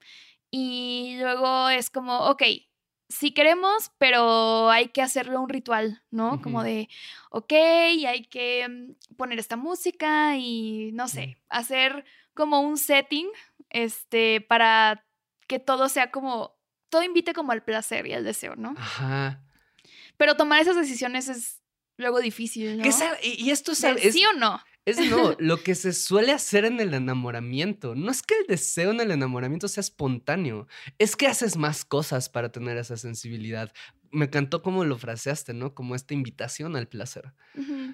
Y luego es como, ok, sí queremos, pero hay que hacerlo un ritual, ¿no? Como de, ok, hay que mm, poner esta música y, no sé, hacer como un setting, este, para que todo sea como, todo invite como al placer y al deseo, ¿no? Ajá. Pero tomar esas decisiones es luego difícil, ¿no? y esto es, ¿Sí o no? Es no, lo que se suele hacer en el enamoramiento. No es que el deseo en el enamoramiento sea espontáneo, es que haces más cosas para tener esa sensibilidad. Me encantó cómo lo fraseaste, ¿no? Como esta invitación al placer,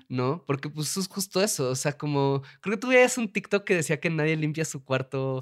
¿no? Porque pues es justo eso, o sea, como, creo que tú veías un TikTok que decía que nadie limpia su cuarto.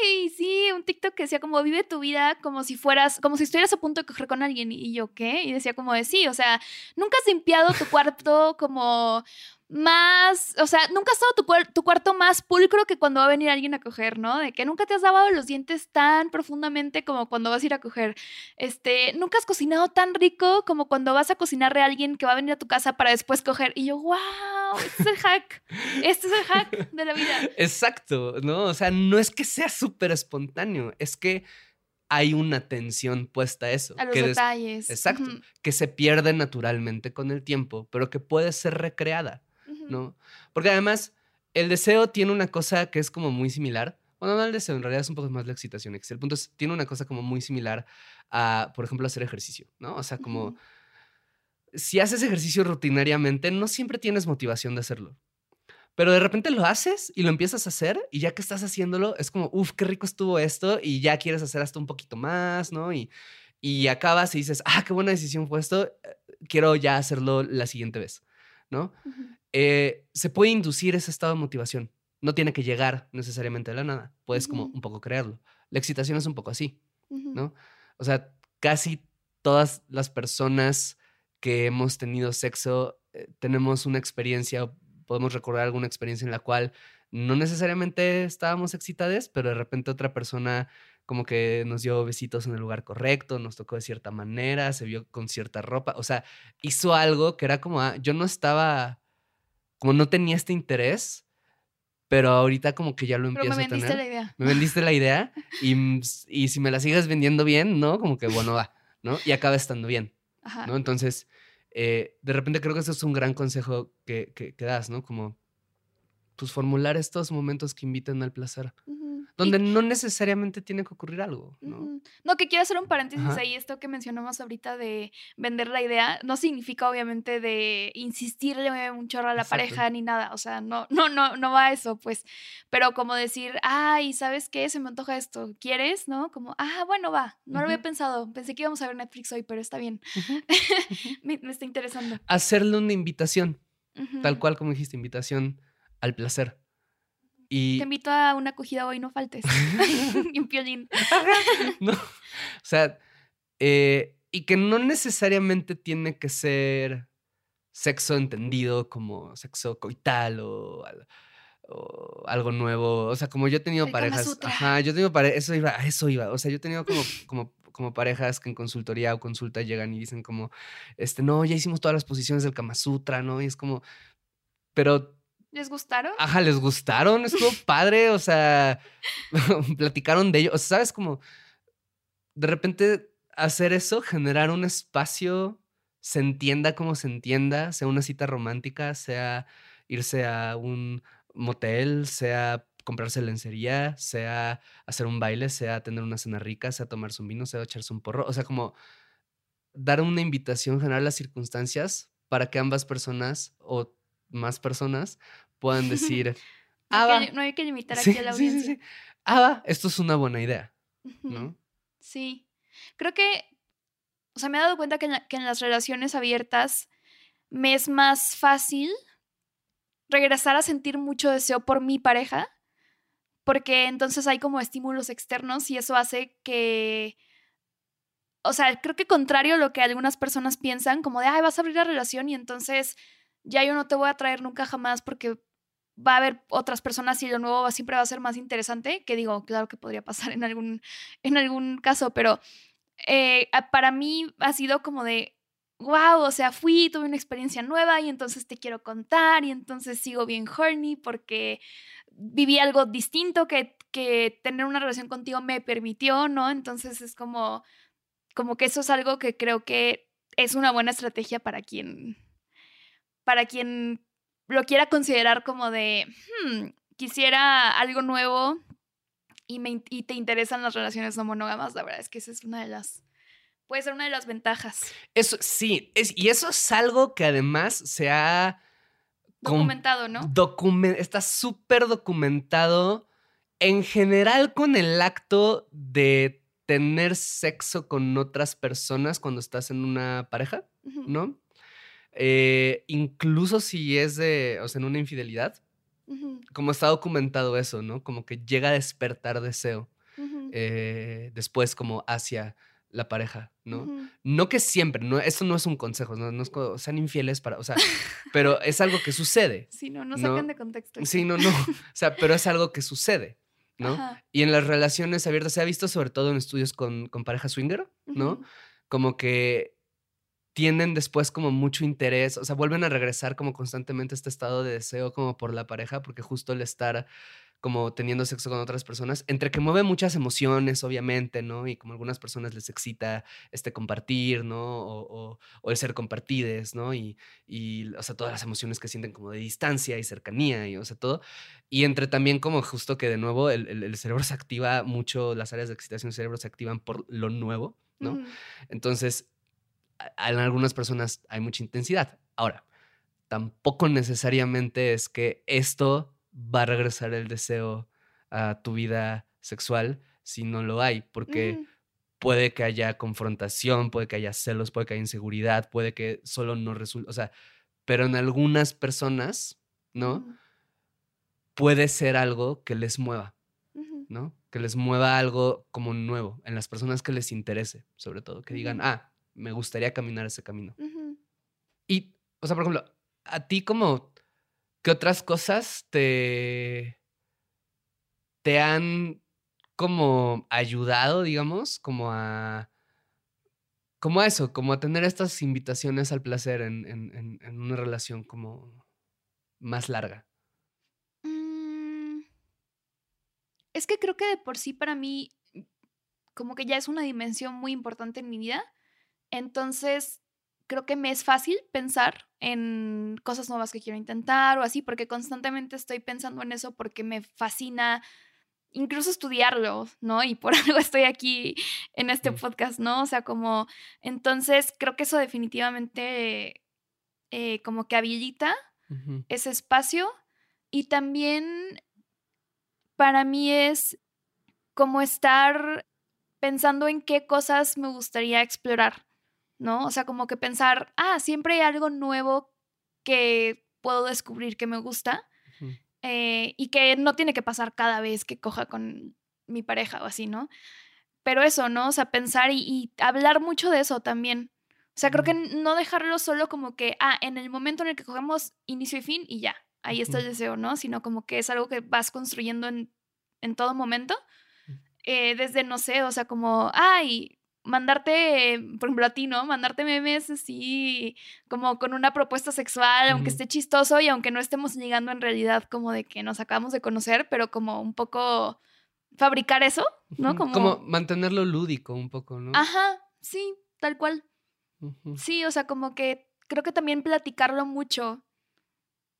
Ay, sí, un TikTok que decía como vive tu vida como si fueras, como si estuvieras a punto de coger con alguien. Y yo, ¿qué? Y decía como de sí, o sea, nunca has limpiado tu cuarto como más, o sea, nunca has estado tu, tu, cuarto más pulcro que cuando va a venir alguien a coger, ¿no? De que nunca te has lavado los dientes tan profundamente como cuando vas a ir a coger. Este, nunca has cocinado tan rico como cuando vas a cocinarle a alguien que va a venir a tu casa para después coger. Y yo, wow, este es el hack. Este es el hack de la vida. Exacto, ¿no? O sea, no es que sea súper espontáneo, es que hay una tensión puesta a eso. A los detalles. Exacto. Que se pierde naturalmente con el tiempo, pero que puede ser recreada. ¿No? Porque además, el deseo tiene una cosa que es como muy similar. Bueno, no el deseo, en realidad es un poco más la excitación. El punto es, tiene una cosa como muy similar a, por ejemplo, hacer ejercicio, ¿no? O sea, como si haces ejercicio rutinariamente, no siempre tienes motivación de hacerlo. Pero de repente lo haces y lo empiezas a hacer y ya que estás haciéndolo, es como, uff, qué rico estuvo esto y ya quieres hacer hasta un poquito más, ¿no? Y, y acabas y dices, ah, qué buena decisión fue esto, eh, quiero ya hacerlo la siguiente vez, ¿no? Eh, se puede inducir ese estado de motivación. No tiene que llegar necesariamente de la nada. Puedes como un poco crearlo. La excitación es un poco así, ¿no? O sea, casi todas las personas que hemos tenido sexo eh, tenemos una experiencia, podemos recordar alguna experiencia en la cual no necesariamente estábamos excitados, pero de repente otra persona como que nos dio besitos en el lugar correcto, nos tocó de cierta manera, se vio con cierta ropa, o sea, hizo algo que era como, ah, yo no estaba, como no tenía este interés, pero ahorita como que ya lo empiezo a tener. Me vendiste la idea. Me vendiste la idea y, y si me la sigues vendiendo bien, ¿no? Como que bueno, va, ¿no? Y acaba estando bien, ¿no? Entonces, eh, de repente creo que eso es un gran consejo que, que, das, ¿no? Como, pues formular estos momentos que inviten al placer donde no necesariamente tiene que ocurrir algo, ¿no? No, que quiero hacer un paréntesis ahí, esto que mencionamos ahorita de vender la idea, no significa obviamente de insistirle un chorro a la pareja ni nada, o sea, no, no, no, no va a eso, pues, pero como decir, ay, ¿sabes qué? Se me antoja esto, ¿quieres? ¿No? Como, ah, bueno, va, no lo había pensado, pensé que íbamos a ver Netflix hoy, pero está bien, me, está interesando. Hacerle una invitación, tal cual como dijiste, invitación al placer. Te invito a una acogida hoy, no faltes. y un piolín. no. O sea, eh, y que no necesariamente tiene que ser sexo entendido como sexo coital o, algo nuevo. O sea, como yo he tenido parejas. Ajá, yo he tenido parejas. Eso iba, eso iba. O sea, yo he tenido como, como, como parejas que en consultoría o consulta llegan y dicen como, este, no, ya hicimos todas las posiciones del Kama Sutra, ¿no? Y es como, pero ¿Les gustaron? Ajá, les gustaron, estuvo padre, o sea, platicaron de ello. O sea, ¿sabes? Como de repente hacer eso, generar un espacio, se entienda como se entienda, sea una cita romántica, sea irse a un motel, sea comprarse lencería, sea hacer un baile, sea tener una cena rica, sea tomarse un vino, sea echarse un porro. O sea, como dar una invitación, generar las circunstancias para que ambas personas o más personas puedan decir, ah, no, hay que limitar aquí a la audiencia. Sí, ah, esto es una buena idea, ¿no? Sí. Creo que, o sea, me he dado cuenta que en, las relaciones abiertas me es más fácil regresar a sentir mucho deseo por mi pareja, porque entonces hay como estímulos externos y eso hace que, o sea, creo que contrario a lo que algunas personas piensan, como de, ay, vas a abrir la relación y entonces ya yo no te voy a traer nunca jamás porque va a haber otras personas y lo nuevo siempre va a ser más interesante, que digo, claro que podría pasar en algún, en algún caso, pero eh, para mí ha sido como de, wow, o sea, fui, tuve una experiencia nueva y entonces te quiero contar y entonces sigo bien horny porque viví algo distinto que, que tener una relación contigo me permitió, ¿no? Entonces es como, como que eso es algo que creo que es una buena estrategia para quien, para quien lo quiera considerar como de, hmm, quisiera algo nuevo y, me, y te interesan las relaciones no monógamas, la verdad es que esa es una de las, puede ser una de las ventajas. Eso sí, es, y eso es algo que además se ha... Documentado, ¿no? está súper documentado en general con el acto de tener sexo con otras personas cuando estás en una pareja, ¿no? Eh, incluso si es de, o sea, en una infidelidad, como está documentado eso, ¿no? Como que llega a despertar deseo eh, después como hacia la pareja, ¿no? No que siempre, no, eso no es un consejo, no, no es sean infieles para, o sea, pero es algo que sucede. Sí, no, no sacan de contexto. Sí, no, no, o sea, pero es algo que sucede, ¿no? Y en las relaciones abiertas se ha visto sobre todo en estudios con, con pareja swinger, ¿no? Como que tienen después como mucho interés, o sea, vuelven a regresar como constantemente a este estado de deseo como por la pareja, porque justo el estar como teniendo sexo con otras personas, entre que mueve muchas emociones, obviamente, ¿no? Y como a algunas personas les excita este compartir, ¿no? O, el ser compartides, ¿no? Y, y, o sea, todas las emociones que sienten como de distancia y cercanía, y, o sea, todo. Y entre también como justo que de nuevo el, el, cerebro se activa mucho, las áreas de excitación del cerebro se activan por lo nuevo, ¿no? Entonces, en algunas personas hay mucha intensidad. Ahora, tampoco necesariamente es que esto va a regresar el deseo a tu vida sexual si no lo hay, porque puede que haya confrontación, puede que haya celos, puede que haya inseguridad, puede que solo no resulte, o sea, pero en algunas personas, ¿no? Puede ser algo que les mueva, ¿no? Que les mueva algo como nuevo, en las personas que les interese, sobre todo, que digan, ah, me gustaría caminar ese camino. Y, o sea, por ejemplo, a ti como, ¿qué otras cosas te, te han como ayudado, digamos, como a, como a eso, como a tener estas invitaciones al placer en, en, en, una relación como más larga? Mm. es que creo que de por sí para mí como que ya es una dimensión muy importante en mi vida. Entonces, creo que me es fácil pensar en cosas nuevas que quiero intentar o así, porque constantemente estoy pensando en eso porque me fascina incluso estudiarlo, ¿no? Y por algo estoy aquí en este podcast, ¿no? O sea, como, entonces creo que eso definitivamente eh, como que habilita ese espacio y también para mí es como estar pensando en qué cosas me gustaría explorar, ¿no? O sea, como que pensar, ah, siempre hay algo nuevo que puedo descubrir que me gusta eh, y que no tiene que pasar cada vez que coja con mi pareja o así, ¿no? Pero eso, ¿no? O sea, pensar y, hablar mucho de eso también. O sea, creo que no dejarlo solo como que, ah, en el momento en el que cogemos inicio y fin y ya, ahí está el deseo, ¿no? Sino como que es algo que vas construyendo en, en todo momento. Eh, desde, no sé, o sea, como, ay, mandarte, por ejemplo, a ti, ¿no? Mandarte memes así, como con una propuesta sexual, aunque esté chistoso y aunque no estemos llegando en realidad como de que nos acabamos de conocer, pero como un poco fabricar eso, ¿no? Como, como mantenerlo lúdico un poco, ¿no? Ajá, sí, tal cual. Sí, o sea, como que creo que también platicarlo mucho.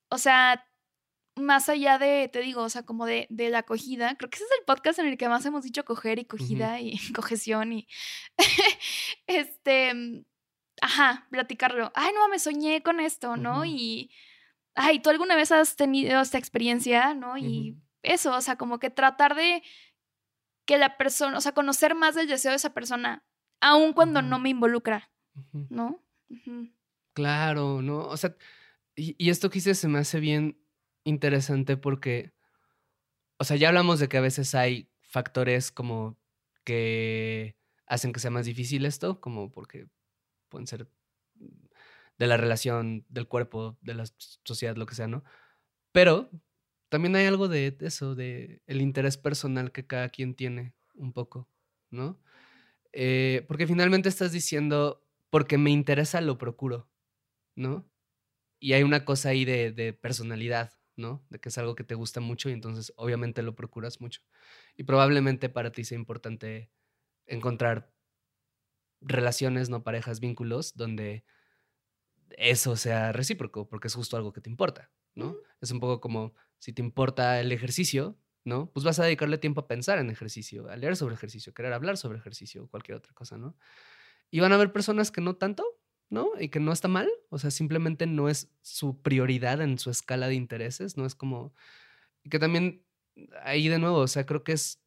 O sea, más allá de, te digo, o sea, como de, de, la acogida, creo que ese es el podcast en el que más hemos dicho coger y cogida y cogesión y este, mm, ajá, platicarlo. Ay, no, me soñé con esto, ¿no? Y, ay, ¿tú alguna vez has tenido esta experiencia, ¿no? Y eso, o sea, como que tratar de que la persona, o sea, conocer más del deseo de esa persona, aun cuando no me involucra, ¿no? Claro, ¿no? O sea, y, y esto que hice se me hace bien interesante porque, o sea, ya hablamos de que a veces hay factores como que hacen que sea más difícil esto, como porque pueden ser de la relación, del cuerpo, de la sociedad, lo que sea, ¿no? Pero también hay algo de eso, de el interés personal que cada quien tiene un poco, ¿no? Eh, porque finalmente estás diciendo, porque me interesa, lo procuro, ¿no? Y hay una cosa ahí de, de personalidad, ¿no? De que es algo que te gusta mucho y entonces obviamente lo procuras mucho. Y probablemente para ti sea importante encontrar relaciones, no parejas, vínculos donde eso sea recíproco, porque es justo algo que te importa, ¿no? Es un poco como si te importa el ejercicio, ¿no? Pues vas a dedicarle tiempo a pensar en ejercicio, a leer sobre ejercicio, querer hablar sobre ejercicio o cualquier otra cosa, ¿no? Y van a haber personas que no tanto, ¿no? Y que no está mal, o sea, simplemente no es su prioridad en su escala de intereses, no es como... Que también ahí de nuevo, o sea, creo que es...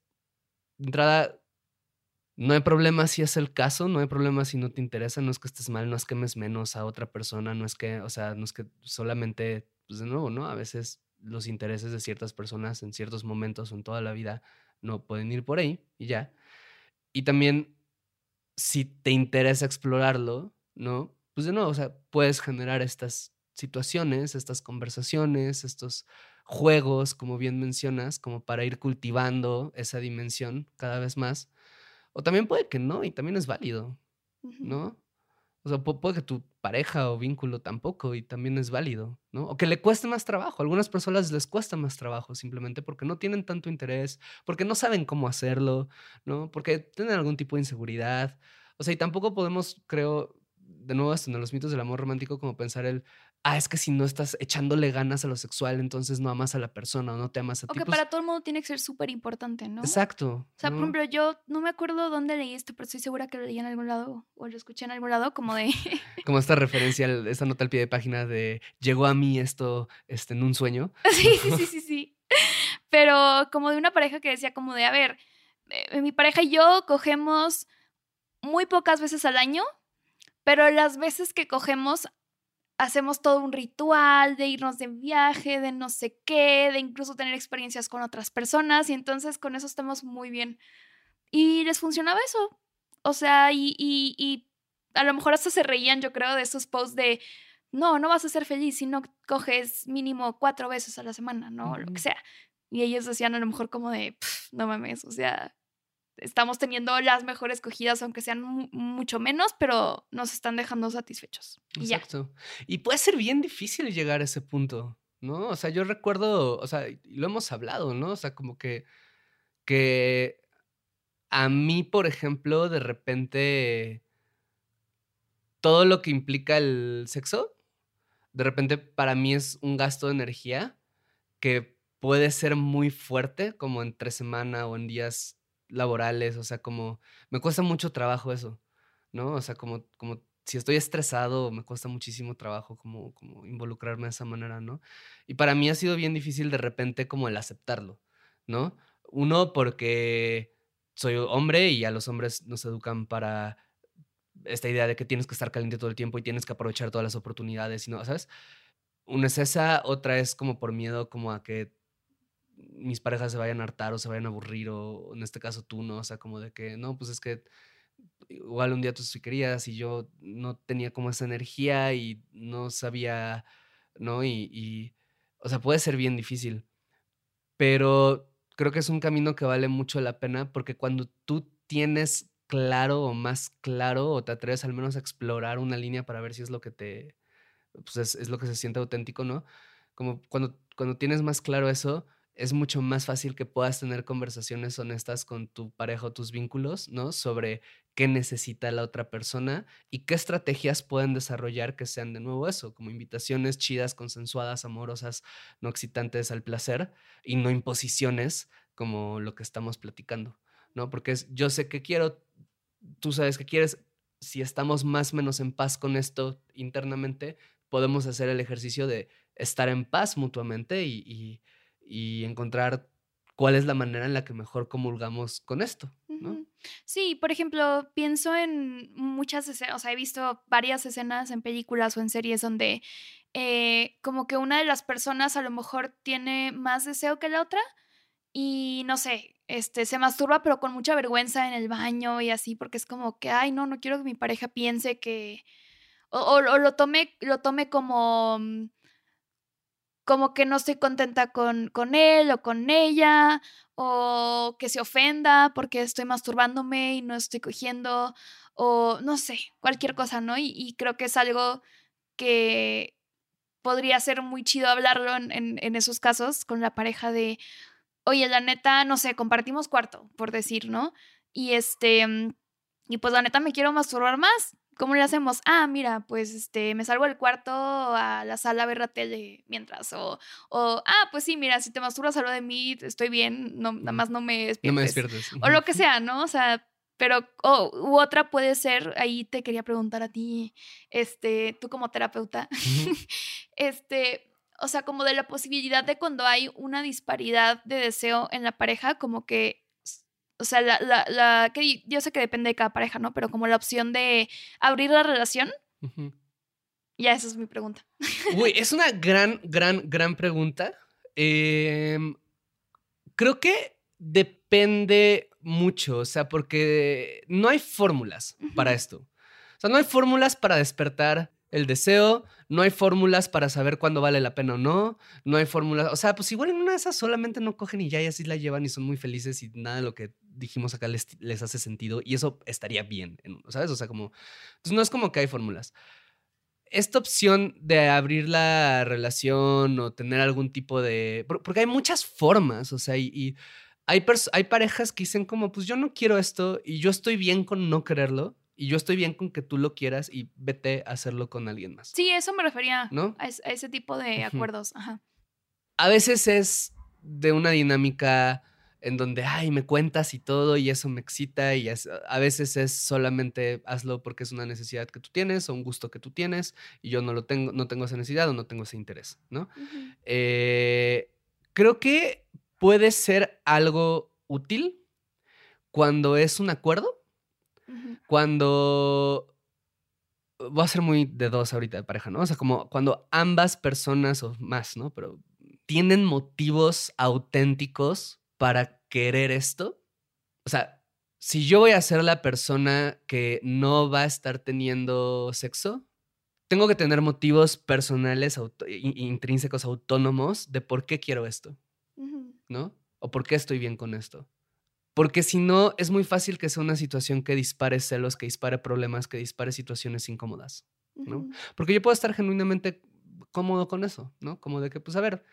Entrada, no hay problema si es el caso, no hay problema si no te interesa, no es que estés mal, no es que mes menos a otra persona, no es que, o sea, no es que solamente, pues de nuevo, ¿no? A veces los intereses de ciertas personas en ciertos momentos o en toda la vida no pueden ir por ahí y ya. Y también, si te interesa explorarlo, ¿no? Pues de nuevo, o sea, puedes generar estas situaciones, estas conversaciones, estos juegos, como bien mencionas, como para ir cultivando esa dimensión cada vez más. O también puede que no, y también es válido, ¿no? O sea, puede que tu pareja o vínculo tampoco, y también es válido, ¿no? O que le cueste más trabajo. A algunas personas les cuesta más trabajo simplemente porque no tienen tanto interés, porque no saben cómo hacerlo, ¿no? Porque tienen algún tipo de inseguridad. O sea, y tampoco podemos, creo, de nuevo, hasta en los mitos del amor romántico, como pensar el, ah, es que si no estás echándole ganas a lo sexual, entonces no amas a la persona o no te amas a ti. O que pues para todo el mundo tiene que ser súper importante, ¿no? Exacto. O sea, por ejemplo, yo no me acuerdo dónde leí esto, pero estoy segura que lo leí en algún lado o lo escuché en algún lado, como de... como esta referencia, esta nota al pie de página de llegó a mí esto este, en un sueño. sí, sí, sí, sí, sí. Pero como de una pareja que decía como de, a ver, eh, mi pareja y yo cogemos muy pocas veces al año, pero las veces que cogemos hacemos todo un ritual de irnos de viaje, de no sé qué, de incluso tener experiencias con otras personas y entonces con eso estamos muy bien. Y les funcionaba eso. O sea, y, y, a lo mejor hasta se reían, yo creo, de esos posts de, no, no vas a ser feliz si no coges mínimo cuatro veces a la semana, ¿no? Lo que sea. Y ellos decían a lo mejor como de, no mames, o sea, estamos teniendo las mejores cogidas, aunque sean mucho menos, pero nos están dejando satisfechos. Exacto. Y puede ser bien difícil llegar a ese punto, ¿no? O sea, yo recuerdo, o sea, lo hemos hablado, ¿no? O sea, como que, que a mí, por ejemplo, de repente, todo lo que implica el sexo, de repente para mí es un gasto de energía que puede ser muy fuerte, como entre semana o en días laborales, o sea, como me cuesta mucho trabajo eso, ¿no? O sea, como, como si estoy estresado, me cuesta muchísimo trabajo como, como involucrarme de esa manera, ¿no? Y para mí ha sido bien difícil de repente como el aceptarlo, ¿no? Uno, porque soy hombre y a los hombres nos educan para esta idea de que tienes que estar caliente todo el tiempo y tienes que aprovechar todas las oportunidades, ¿no? ¿Sabes? Una es esa, otra es como por miedo como a que mis parejas se vayan a hartar o se vayan a aburrir o en este caso tú, ¿no? O sea, como de que, no, pues es que igual un día tú sí querías y yo no tenía como esa energía y no sabía, ¿no? Y, o sea, puede ser bien difícil, pero creo que es un camino que vale mucho la pena porque cuando tú tienes claro o más claro o te atreves al menos a explorar una línea para ver si es lo que te, pues es, es lo que se siente auténtico, ¿no? Como cuando, cuando tienes más claro eso, es mucho más fácil que puedas tener conversaciones honestas con tu pareja o tus vínculos, ¿no? Sobre qué necesita la otra persona y qué estrategias pueden desarrollar que sean de nuevo eso, como invitaciones chidas, consensuadas, amorosas, no excitantes al placer y no imposiciones como lo que estamos platicando, ¿no? Porque es, yo sé que quiero, tú sabes que quieres, si estamos más o menos en paz con esto internamente, podemos hacer el ejercicio de estar en paz mutuamente y y encontrar cuál es la manera en la que mejor comulgamos con esto, ¿no? Sí, por ejemplo, pienso en muchas escenas, o sea, he visto varias escenas en películas o en series donde eh, como que una de las personas a lo mejor tiene más deseo que la otra y no sé, este, se masturba pero con mucha vergüenza en el baño y así, porque es como que, ay, no, no quiero que mi pareja piense que, o, o lo tome, lo tome como mm, como que no estoy contenta con, con él o con ella, o que se ofenda porque estoy masturbándome y no estoy cogiendo, o no sé, cualquier cosa, ¿no? Y, creo que es algo que podría ser muy chido hablarlo en, en, esos casos con la pareja de, oye, la neta, no sé, compartimos cuarto, por decir, ¿no? Y este, y pues la neta me quiero masturbar más. ¿Cómo le hacemos? Ah, mira, pues este, me salgo del cuarto a la sala a ver la tele mientras. O, o ah, pues sí, mira, si te masturbas a lo de mí, estoy bien, no, nada más no me despiertes. No me despiertes. O lo que sea, ¿no? O sea, pero, o u otra puede ser, ahí te quería preguntar a ti, este, tú como terapeuta, este, o sea, como de la posibilidad de cuando hay una disparidad de deseo en la pareja, como que o sea, la, la, la, que yo sé que depende de cada pareja, ¿no? Pero como la opción de abrir la relación. Ya, esa es mi pregunta. Uy, es una gran, gran, gran pregunta. Em, creo que depende mucho, o sea, porque no hay fórmulas para esto. O sea, no hay fórmulas para despertar el deseo, no hay fórmulas para saber cuándo vale la pena o no, no hay fórmulas, o sea, pues igual en una de esas solamente no cogen y ya y así la llevan y son muy felices y nada de lo que dijimos acá les, les hace sentido y eso estaría bien, ¿sabes? O sea, como, pues no es como que hay fórmulas. Esta opción de abrir la relación o tener algún tipo de... Porque hay muchas formas, o sea, y, hay, hay parejas que dicen como, pues yo no quiero esto y yo estoy bien con no quererlo y yo estoy bien con que tú lo quieras y vete a hacerlo con alguien más. Sí, eso me refería. ¿No? A, ese tipo de acuerdos. Ajá. A veces es de una dinámica en donde, ay, me cuentas y todo y eso me excita y a veces es solamente hazlo porque es una necesidad que tú tienes o un gusto que tú tienes y yo no lo tengo, no tengo esa necesidad o no tengo ese interés, ¿no? Eh, creo que puede ser algo útil cuando es un acuerdo, cuando voy a ser muy de dos ahorita de pareja, ¿no? O sea, como cuando ambas personas o más, ¿no? Pero tienen motivos auténticos para querer esto? O sea, si yo voy a ser la persona que no va a estar teniendo sexo, tengo que tener motivos personales, intrínsecos, autónomos de por qué quiero esto, ¿no? O por qué estoy bien con esto. Porque si no, es muy fácil que sea una situación que dispare celos, que dispare problemas, que dispare situaciones incómodas, ¿no? Porque yo puedo estar genuinamente cómodo con eso, ¿no? Como de que, pues a ver,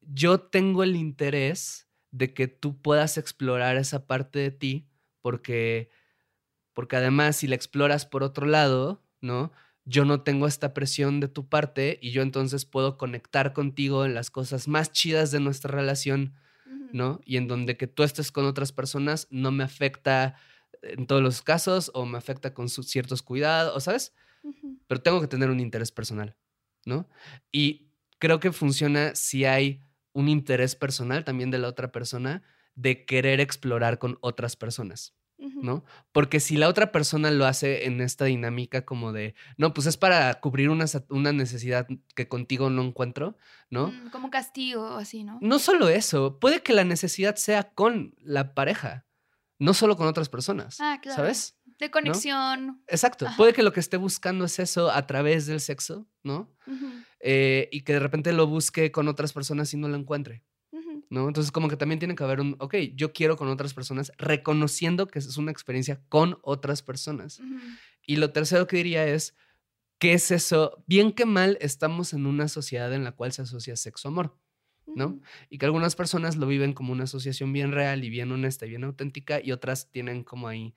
yo tengo el interés de que tú puedas explorar esa parte de ti, porque, porque además si la exploras por otro lado, ¿no? Yo no tengo esta presión de tu parte y yo entonces puedo conectar contigo en las cosas más chidas de nuestra relación, ¿no? Y en donde que tú estés con otras personas no me afecta en todos los casos o me afecta con ciertos cuidados, ¿sabes? Pero tengo que tener un interés personal, ¿no? Y creo que funciona si hay un interés personal también de la otra persona de querer explorar con otras personas. ¿no? Porque si la otra persona lo hace en esta dinámica como de, no, pues es para cubrir una, una necesidad que contigo no encuentro, ¿no? Mm, como castigo, así, ¿no? No solo eso, puede que la necesidad sea con la pareja, no solo con otras personas, ah, claro. ¿sabes? De conexión. Exacto, puede que lo que esté buscando es eso a través del sexo, ¿no? Eh, y que de repente lo busque con otras personas y no lo encuentre. ¿No? Entonces, como que también tiene que haber un, ok, yo quiero con otras personas, reconociendo que es una experiencia con otras personas. Y lo tercero que diría es, ¿qué es eso? Bien que mal, estamos en una sociedad en la cual se asocia sexo-amor, ¿no? Y que algunas personas lo viven como una asociación bien real y bien honesta y bien auténtica, y otras tienen como ahí,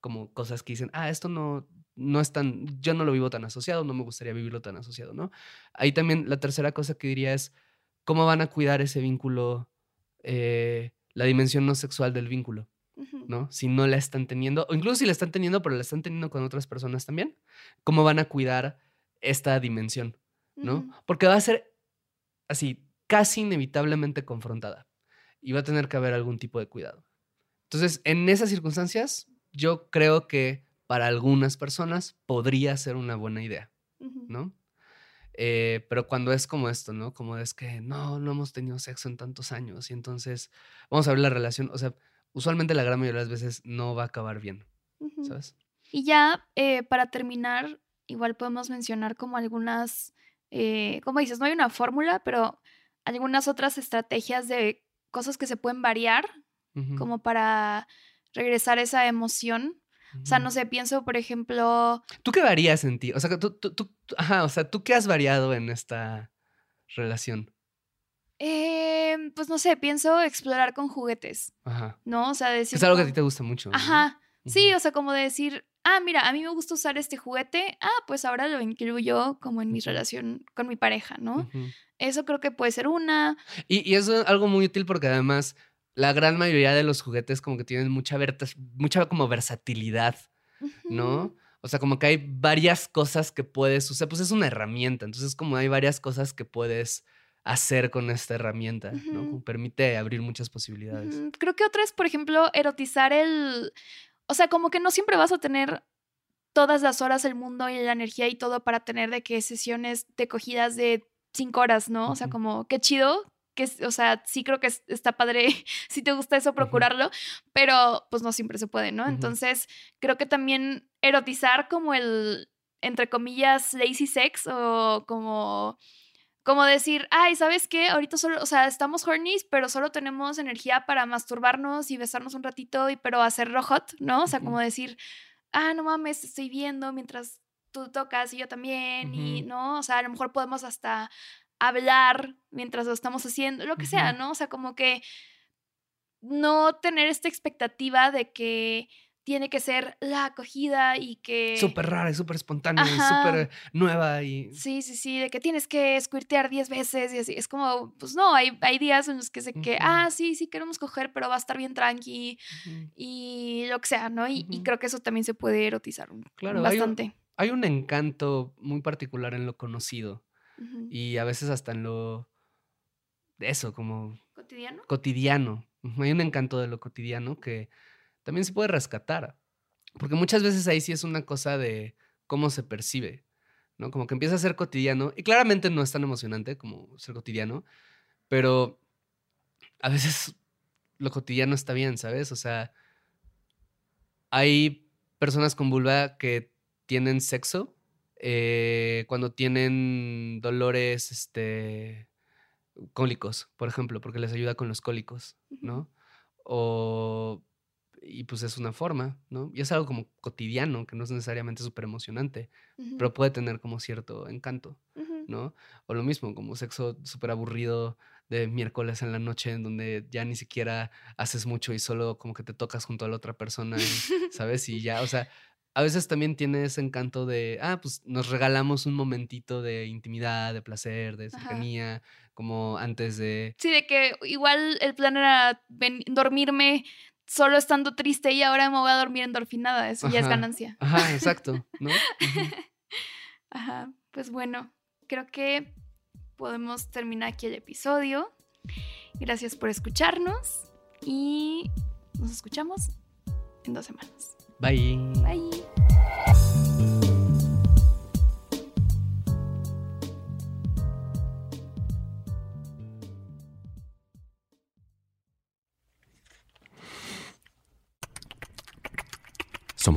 como cosas que dicen, ah, esto no, no es tan, yo no lo vivo tan asociado, no me gustaría vivirlo tan asociado, ¿no? Ahí también la tercera cosa que diría es, ¿cómo van a cuidar ese vínculo, eh, la dimensión no sexual del vínculo? ¿no? Si no la están teniendo, o incluso si la están teniendo, pero la están teniendo con otras personas también, ¿cómo van a cuidar esta dimensión? ¿No? Porque va a ser así, casi inevitablemente confrontada y va a tener que haber algún tipo de cuidado. Entonces, en esas circunstancias, yo creo que para algunas personas podría ser una buena idea, ¿no? Eh, pero cuando es como esto, ¿no? Como es que no, no hemos tenido sexo en tantos años y entonces vamos a ver la relación, o sea, usualmente la gran mayoría de las veces no va a acabar bien, ¿sabes? Y ya eh, para terminar, igual podemos mencionar como algunas, eh, como dices, no hay una fórmula, pero algunas otras estrategias de cosas que se pueden variar, como para regresar esa emoción o sea, no sé, pienso, por ejemplo... ¿Tú qué varías en ti? O sea, tú, tú, tú, ajá, o sea, ¿tú qué has variado en esta relación? Eh, pues no sé, pienso explorar con juguetes. Ajá. ¿No? O sea, decir... Es algo que a ti te gusta mucho. Ajá. Sí, o sea, como de decir, ah, mira, a mí me gusta usar este juguete, ah, pues ahora lo incluyo como en mi relación con mi pareja, ¿no? Eso creo que puede ser una. Y, y es algo muy útil porque además la gran mayoría de los juguetes como que tienen mucha, mucha como versatilidad, ¿no? O sea, como que hay varias cosas que puedes usar, pues es una herramienta, entonces como hay varias cosas que puedes hacer con esta herramienta, ¿no? permite abrir muchas posibilidades. Creo que otra es, por ejemplo, erotizar el... O sea, como que no siempre vas a tener todas las horas del mundo y la energía y todo para tener de que sesiones de cogidas de cinco horas, ¿no? O sea, como qué chido que, o sea, sí creo que está padre si te gusta eso, procurarlo, pero pues no siempre se puede, ¿no? Entonces, creo que también erotizar como el, entre comillas, lazy sex o como como decir, ay, ¿sabes qué? Ahorita solo, o sea, estamos horny, pero solo tenemos energía para masturbarnos y besarnos un ratito, y pero hacerlo hot, ¿no? O sea, como decir, ah, no mames, estoy viendo mientras tú tocas y yo también, y no, o sea, a lo mejor podemos hasta hablar mientras lo estamos haciendo, lo que sea, ¿no? O sea, como que no tener esta expectativa de que tiene que ser la acogida y que... Súper rara y súper espontánea y súper nueva y... Sí, sí, sí, de que tienes que squirtear 10 veces y así. Es como, pues no, hay, hay días en los que sé que, ah, sí, sí queremos coger, pero va a estar bien tranqui y lo que sea, ¿no? Y, creo que eso también se puede erotizar claro, bastante. Hay un, encanto muy particular en lo conocido y a veces hasta en lo... Eso, como... Cotidiano. Cotidiano. Hay un encanto de lo cotidiano que también se puede rescatar. Porque muchas veces ahí sí es una cosa de cómo se percibe, ¿no? Como que empieza a ser cotidiano y claramente no es tan emocionante como ser cotidiano, pero a veces lo cotidiano está bien, ¿sabes? O sea, hay personas con vulva que tienen sexo eh, cuando tienen dolores, este, cólicos, por ejemplo, porque les ayuda con los cólicos, ¿no? O y pues es una forma, ¿no? Y es algo como cotidiano, que no es necesariamente súper emocionante, pero puede tener como cierto encanto, ¿no? O lo mismo, como sexo súper aburrido de miércoles en la noche, en donde ya ni siquiera haces mucho y solo como que te tocas junto a la otra persona, ¿sabes? Y ya, o sea, a veces también tiene ese encanto de, ah, pues nos regalamos un momentito de intimidad, de placer, de cercanía, como antes de... Sí, de que igual el plan era dormirme solo estando triste y ahora me voy a dormir endorfinada. Eso ya es ganancia. Ajá, exacto, ¿no? Ajá, pues bueno, creo que podemos terminar aquí el episodio. Gracias por escucharnos y nos escuchamos en dos semanas. Bye. Bye.